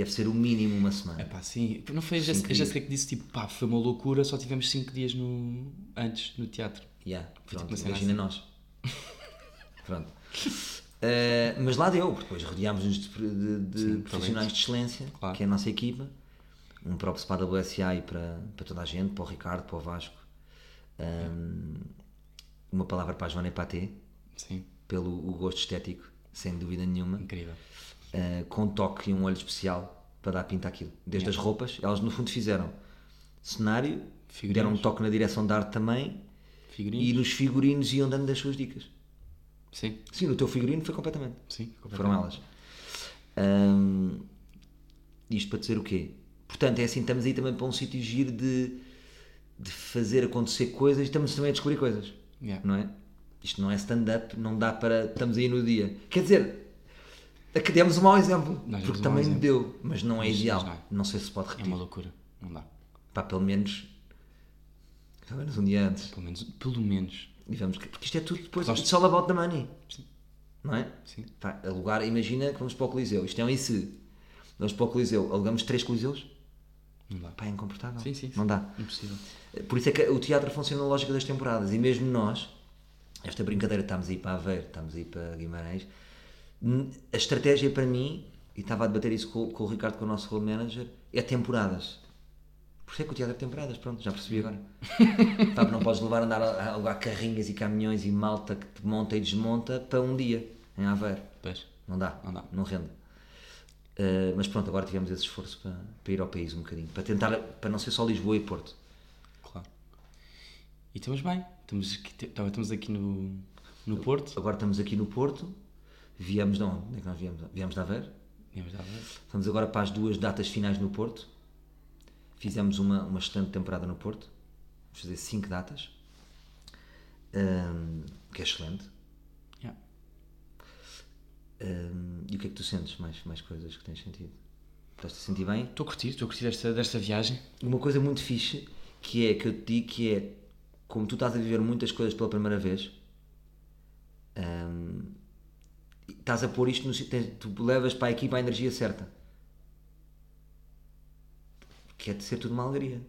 deve ser o mínimo uma semana. É pá, sim. Não foi a Jéssica, a incrível. Jéssica que disse tipo, pá, foi uma loucura, só tivemos 5 dias no... antes no teatro. Yeah, Foi pronto, tipo imagina nós. Pronto. Eh, mas lá deu, depois rodeámos-nos de, de- de Sim, profissionais de excelência, Claro. que é a nossa equipa. Um próprio para a WSA e para, para toda a gente, para o Ricardo, para o Vasco. Ahm, uma palavra para a Joana e para a T, Sim, pelo o gosto estético, sem dúvida nenhuma. incrível. Uh, com um toque e um olho especial para dar pinta àquilo. Desde as roupas, elas no fundo fizeram cenário, Figurinos. deram um toque na direção de arte também Figurinos? e nos figurinos iam dando as suas dicas. Sim, Sim, no teu figurino foi completamente. sim. Foram elas. Hum, isto para dizer o quê? Portanto, é assim, estamos aí também para um sítio giro de, de fazer acontecer coisas e estamos também a descobrir coisas. Yeah. Não é? Isto não é stand-up, não dá para. Estamos aí no dia. Quer dizer, aqui demos um mau exemplo. Nós porque também exemplo. deu, mas não é Mas- ideal. mas não é. Não sei se pode É repetir. uma loucura. Não dá. Pá, pelo menos. Pelo menos um dia antes. Pelo menos. Pelo menos. E vamos, porque isto é tudo depois. Nós- It's all about the money. Sim. Não é? Sim. Pá, alugar, imagina que vamos para o Coliseu. Isto é um e se. Vamos para o Coliseu, alugamos três Coliseus? Não dá. Pá, é incomportável. Sim, sim, sim. Não dá. Impossível. Por isso é que o teatro funciona na lógica das temporadas. E mesmo nós, esta brincadeira, estamos aí para Aveiro, estamos aí para Guimarães. N- A estratégia para mim, e estava a debater isso com, com o Ricardo, com o nosso role manager, é temporadas. Por isso é que o teatro é temporadas, pronto, já percebi agora. Pá, não podes levar a andar a a alugar carrinhas e caminhões e malta que te monta e desmonta para um dia em Aveiro. Pois. Não dá, Não dá. não rende. Uh, mas pronto, agora tivemos esse esforço para, para ir ao país um bocadinho, para tentar, para não ser só Lisboa e Porto. Claro. E estamos bem. Estamos aqui, estamos aqui no, no Porto. Agora estamos aqui no Porto, viemos de onde? Onde é que nós viemos? Viemos de Aveiro. Viemos da Aveiro. Estamos agora para as duas datas finais no Porto. Fizemos uma, uma excelente temporada no Porto. Vamos fazer cinco datas. Um, que é excelente. Yeah. Um, e o que é que tu sentes? Mais, mais coisas que tens sentido? Estás-te a sentir bem? Estou a curtir, estou a curtir desta, desta viagem. Uma coisa muito fixe que é que eu te digo que é como tu estás a viver muitas coisas pela primeira vez, hum, estás a pôr isto no tu levas para a equipa a energia certa. Que é de ser tudo uma alegria.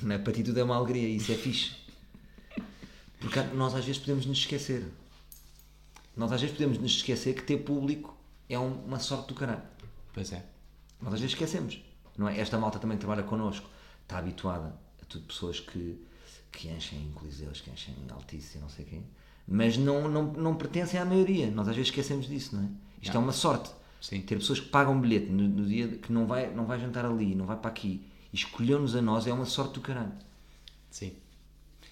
Não é? Para ti tudo é uma alegria isso é fixe. Porque nós às vezes podemos nos esquecer. Nós às vezes podemos nos esquecer que ter público é um- uma sorte do caralho. Pois é. Nós às vezes esquecemos. Não é? Esta malta também que trabalha connosco está habituada a tudo pessoas que, que enchem coliseus, que enchem altice e não sei quem, mas não, não, não pertencem à maioria. Nós às vezes esquecemos disso, não é? Isto é uma sorte. Sim. Ter pessoas que pagam um bilhete no, no dia que não vai, não vai jantar ali, não vai para aqui e escolheu-nos a nós é uma sorte do caralho. Sim.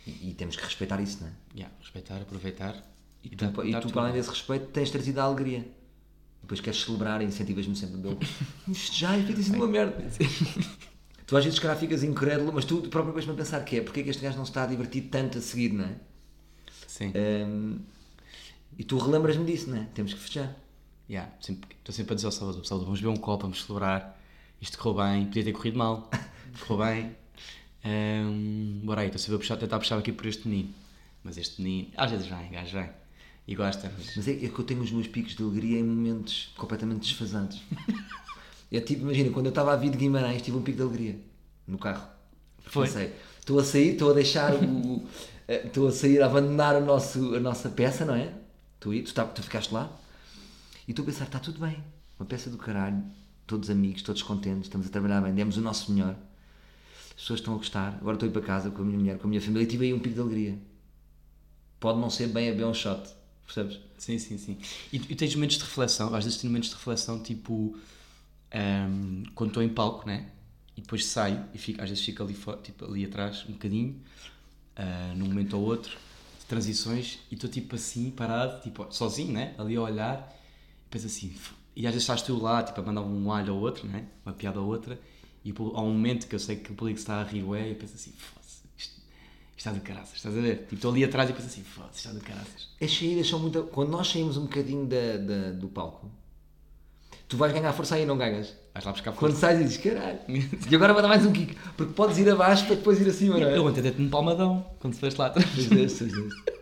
E, e temos que respeitar isso, não é? Yeah. Respeitar, aproveitar. E tu, dar- e dar tu para além desse respeito, tens trazido a alegria. Depois queres celebrar e incentivas-me sempre. Isto já é feito assim uma merda. Tu às vezes, cara, ficas incrédulo, mas tu próprio vais-me a pensar que é. Porque é que este gajo não se está a divertir tanto a seguir, não é? Sim. Hum, e tu relembras-me disso, não é? Temos que fechar. Yeah. Sempre- Estou sempre a dizer ao Salvador, Salvador, vamos beber um copo, vamos celebrar. Isto correu bem, podia ter corrido mal. Correu bem. Ahm, bora aí, estou sempre a puxar, tentar puxar aqui por este menino. Mas este menino, às vezes vem, gajo vem. E gosta, mas... Mas é, é que eu tenho os meus picos de alegria em momentos completamente desfasantes. é tipo, imagina, quando eu estava a vir de Guimarães, tive um pico de alegria no carro. Foi? Pensei, estou a sair, estou a deixar o. eh, Estou a sair, a abandonar o nosso, a nossa peça, não é? Tu, tu, tá- tu ficaste lá e estou a pensar, está tudo bem, uma peça do caralho, todos amigos, todos contentes, estamos a trabalhar bem, demos o nosso melhor, as pessoas estão a gostar, agora estou a ir para casa com a minha mulher, com a minha família e tive aí um pico de alegria. Pode não ser bem a bem um shot, percebes? Sim, sim, sim. E, e tens momentos de reflexão, às vezes tenho momentos de reflexão, tipo, ahm, quando estou em palco, né? E depois saio e fico, às vezes fico ali, tipo, ali atrás, um bocadinho, ah, num momento ou outro, de transições, e estou tipo assim, parado, tipo, sozinho, né? Ali a olhar, e penso assim, e às vezes estás tu lá, tipo, a mandar um alho ao outro, né? Uma piada ou outra, e há um momento que eu sei que o público está a rir, ué, e eu penso assim, foda-se, isto, está de caraças, estás a ver? Tipo, estou ali atrás e penso assim, foda-se, está de caraças. As saídas são muito. Quando nós saímos um bocadinho da, da- do palco, tu vais ganhar força aí e não ganhas. Vais lá buscar Quando força. sais e dizes, caralho, e agora vou dar mais um kick, porque podes ir abaixo para depois ir acima, não é? Eu ontem dei-te um palmadão quando foste lá atrás. Pois é, pois é.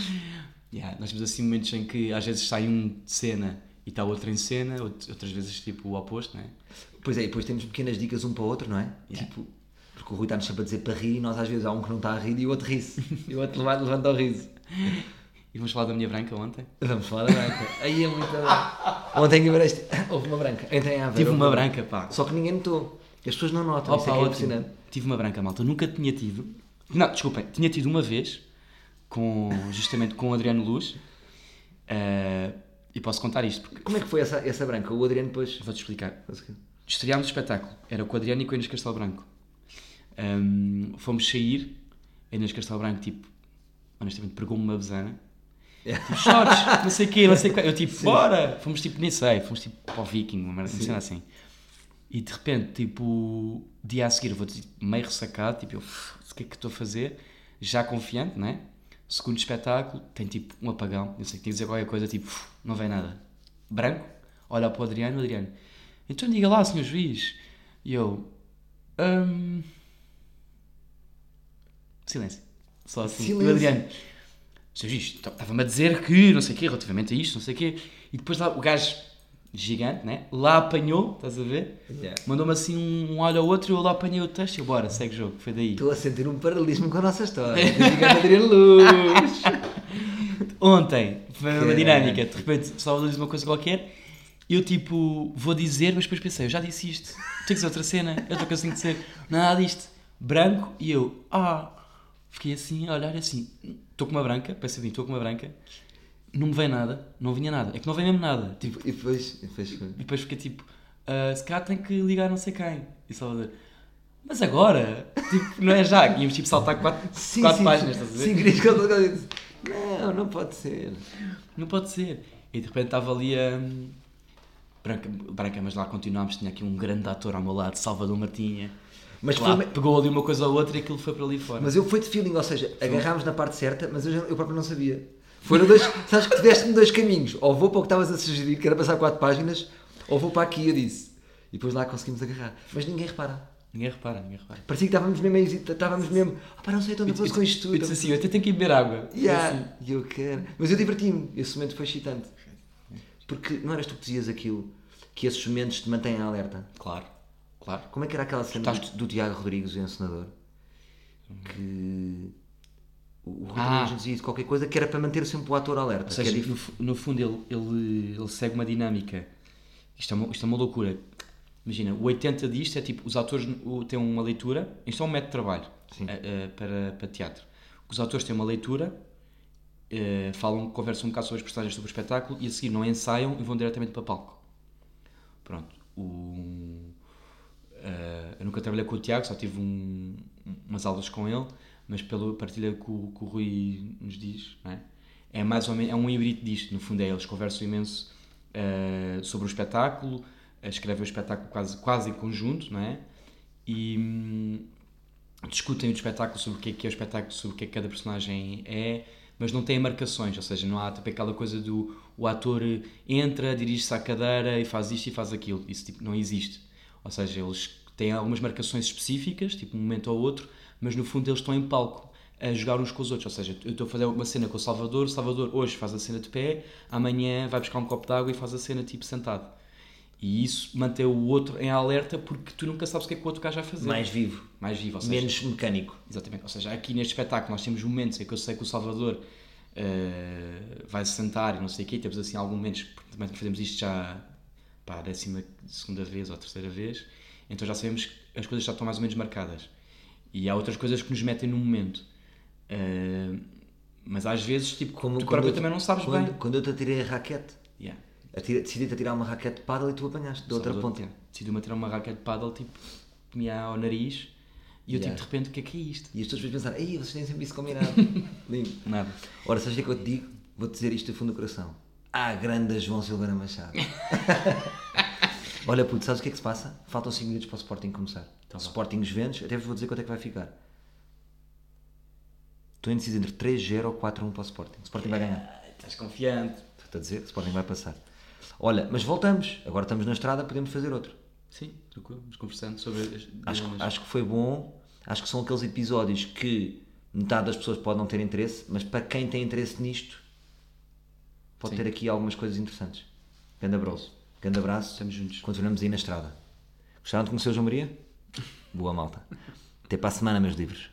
Yeah, nós temos assim momentos em que às vezes sai um de cena e está outro em cena, out- outras vezes tipo o oposto, não é? Pois é, e depois temos pequenas dicas um para o outro, não é? Yeah. Tipo, porque o Rui está-nos sempre a dizer para rir e nós às vezes há um que não está a rir e o outro ri-se. e o outro levanta, levanta o riso. E vamos falar da minha branca ontem. Vamos falar da branca. Aí é muito. Ontem em Guimarães houve uma branca. Em Aveiro Tive uma branca, pá. Só que ninguém notou. As pessoas não notam. Isso é Opa, que é impressionante. Tive uma branca, malta. Nunca tinha tido. Não, desculpem, tinha tido uma vez, com, justamente com o Adriano Luz. eh, e posso contar isto, porque Como é que foi essa, essa branca? O Adriano depois. vou-te explicar. Estreámos o espetáculo. Era com o Adriano e com a Inês Castelo Branco. Ahm, fomos sair. A Inês Castelo Branco, tipo, honestamente, pregou-me uma besana. Tipo, shots, não sei o quê, não sei o. Eu, tipo, bora! Fomos, tipo, nem sei, fomos, tipo, para o Viking, uma cena assim. E, de repente, tipo, dia a seguir, vou tipo, meio ressacado, tipo, eu, "F- o que é que estou a fazer? Já confiante, né? Segundo espetáculo, tem, tipo, um apagão. Eu sei que tinha que dizer qualquer coisa, tipo, "F- não vem nada. Branco, olha para o Adriano, o Adriano, então diga lá, senhor juiz. E eu, hum... Silêncio. Só assim. Silêncio. o Adriano, Estava-me a dizer que não sei o quê, relativamente a isto, não sei o quê. E depois lá o gajo, gigante, né? Lá apanhou, estás a ver? Yeah. Mandou-me assim um, um olho ao outro e eu lá apanhei o texto e eu, bora, segue o jogo. Foi daí. Estou a sentir um paralelismo com a nossa história. Gigante Adriano Luz. Ontem foi uma dinâmica. De repente, o Salvador diz uma coisa qualquer eu tipo, vou dizer, mas depois pensei, eu já disse isto. Tem que dizer outra cena, eu estou conseguindo dizer nada disto. Branco e eu, ah, fiquei assim a olhar assim, estou com uma branca, pensei assim, estou com uma branca, não me vem nada, não vinha nada. É que não vem mesmo nada. Tipo, E depois, e depois. E depois fiquei tipo, ah, se calhar tem que ligar não sei quem. E Salvador, mas agora? Tipo, não é já? Íamos tipo saltar quatro, quatro páginas, estás a ver? Sim, querias que eu disse, Não, não pode ser. Não pode ser. E de repente estava ali a. Branca, branca, mas lá continuámos. Tinha aqui um grande ator ao meu lado, Salvador Martinha. Mas, foi, pegou ali uma coisa ou outra e aquilo foi para ali fora. mas eu fui de feeling, ou seja, agarrámos na parte certa, mas eu, já- eu próprio não sabia. Foram dois, sabes que tiveste-me dois caminhos. Ou vou para o que estavas a sugerir, que era passar quatro páginas, ou vou para aqui, eu disse. E depois lá conseguimos agarrar. Mas ninguém repara. Ninguém repara, ninguém repara. Parecia que estávamos mesmo, estávamos mesmo, ah pá, não sei, estou nervoso com isto tudo. Eu disse assim, eu até tenho que ir beber água. Yeah. Assim. E eu quero. Mas eu diverti-me. Esse momento foi excitante. Porque não eras tu que dizias aquilo, que esses momentos te mantêm alerta. Claro, claro. Como é que era aquela cena Estás- do, do Tiago Rodrigues, o encenador? Que o Rui Ah. Rodrigues dizia isso, qualquer coisa que era para manter sempre o ator alerta. Ou que seja, é no, no fundo ele, ele, ele segue uma dinâmica. Isto é uma, isto é uma loucura. Imagina, o 80 disto é tipo, os atores têm uma leitura, isto é um método de trabalho Sim. eh, eh, para, para teatro. Os atores têm uma leitura, eh, falam, conversam um bocado sobre as personagens sobre o espetáculo e a seguir não ensaiam e vão diretamente para palco. Pronto. O, eu nunca trabalhei com o Tiago, só tive um- umas aulas com ele, mas pela partilha que o, que o Rui nos diz, é? é mais ou menos é um híbrido disto, no fundo é eles conversam imenso eh, sobre o espetáculo, eh, escrevem o espetáculo quase, quase em conjunto, não é? E hum, discutem o espetáculo sobre o que é que é o espetáculo, sobre o que é que cada personagem é, mas não têm marcações, ou seja, não há tipo aquela coisa do o ator entra, dirige-se à cadeira e faz isto e faz aquilo. Isso tipo, não existe. Ou seja, eles têm algumas marcações específicas, tipo um momento ou outro, mas no fundo eles estão em palco. a jogar uns com os outros. Ou seja, eu estou a fazer uma cena com o Salvador, o Salvador hoje faz a cena de pé, amanhã vai buscar um copo de água e faz a cena tipo sentado. E isso mantém o outro em alerta porque tu nunca sabes o que é que o outro gajo vai fazer. Mais vivo, Mais vivo, ou seja, menos mecânico. Exatamente. Ou seja, aqui neste espetáculo nós temos momentos em que eu sei que o Salvador eh, vai se sentar e não sei o quê, temos assim alguns momentos, porque também fazemos isto já para a décima segunda vez ou terceira vez, então já sabemos que as coisas já estão mais ou menos marcadas. E há outras coisas que nos metem no momento. Eh, mas às vezes, tipo, Como tu próprio eu também não sabes quando, bem. Quando eu te atirei a raquete, Yeah. atira- decidi-te a tirar uma raquete de paddle e tu apanhaste da outra ponta. yeah, Decidiu-me a tirar uma raquete de paddle, tipo, tinha ao nariz, e eu, Yeah. tipo, de repente, o que é que é isto? E as pessoas pensaram, ei, vocês têm sempre isso combinado. Lindo. Nada. Ora, sabes o que é que eu te digo? Vou-te dizer isto do fundo do coração. Ah, grande João Silveira Machado. Olha, puto, sabes o que é que se passa? Faltam 5 minutos para o Sporting começar. Vá. Sporting Juventus, até vos vou dizer quanto é que vai ficar. Estou indeciso entre 3-0 ou 4-1 para o Sporting. O Sporting vai ganhar. Ah, Estás confiante. Estou a dizer, o Sporting vai passar. Olha, mas voltamos. Agora estamos na estrada, podemos fazer outro. Sim, tranquilo, vamos conversando sobre as Acho, dilemas. acho que foi bom. Acho que são aqueles episódios que metade das pessoas pode não ter interesse, mas para quem tem interesse nisto, pode Sim. ter aqui algumas coisas interessantes. Grande abraço. Grande abraço. Estamos juntos. Continuamos aí na estrada. Gostaram de conhecer o João Maria? Boa malta. Até para a semana, meus livros.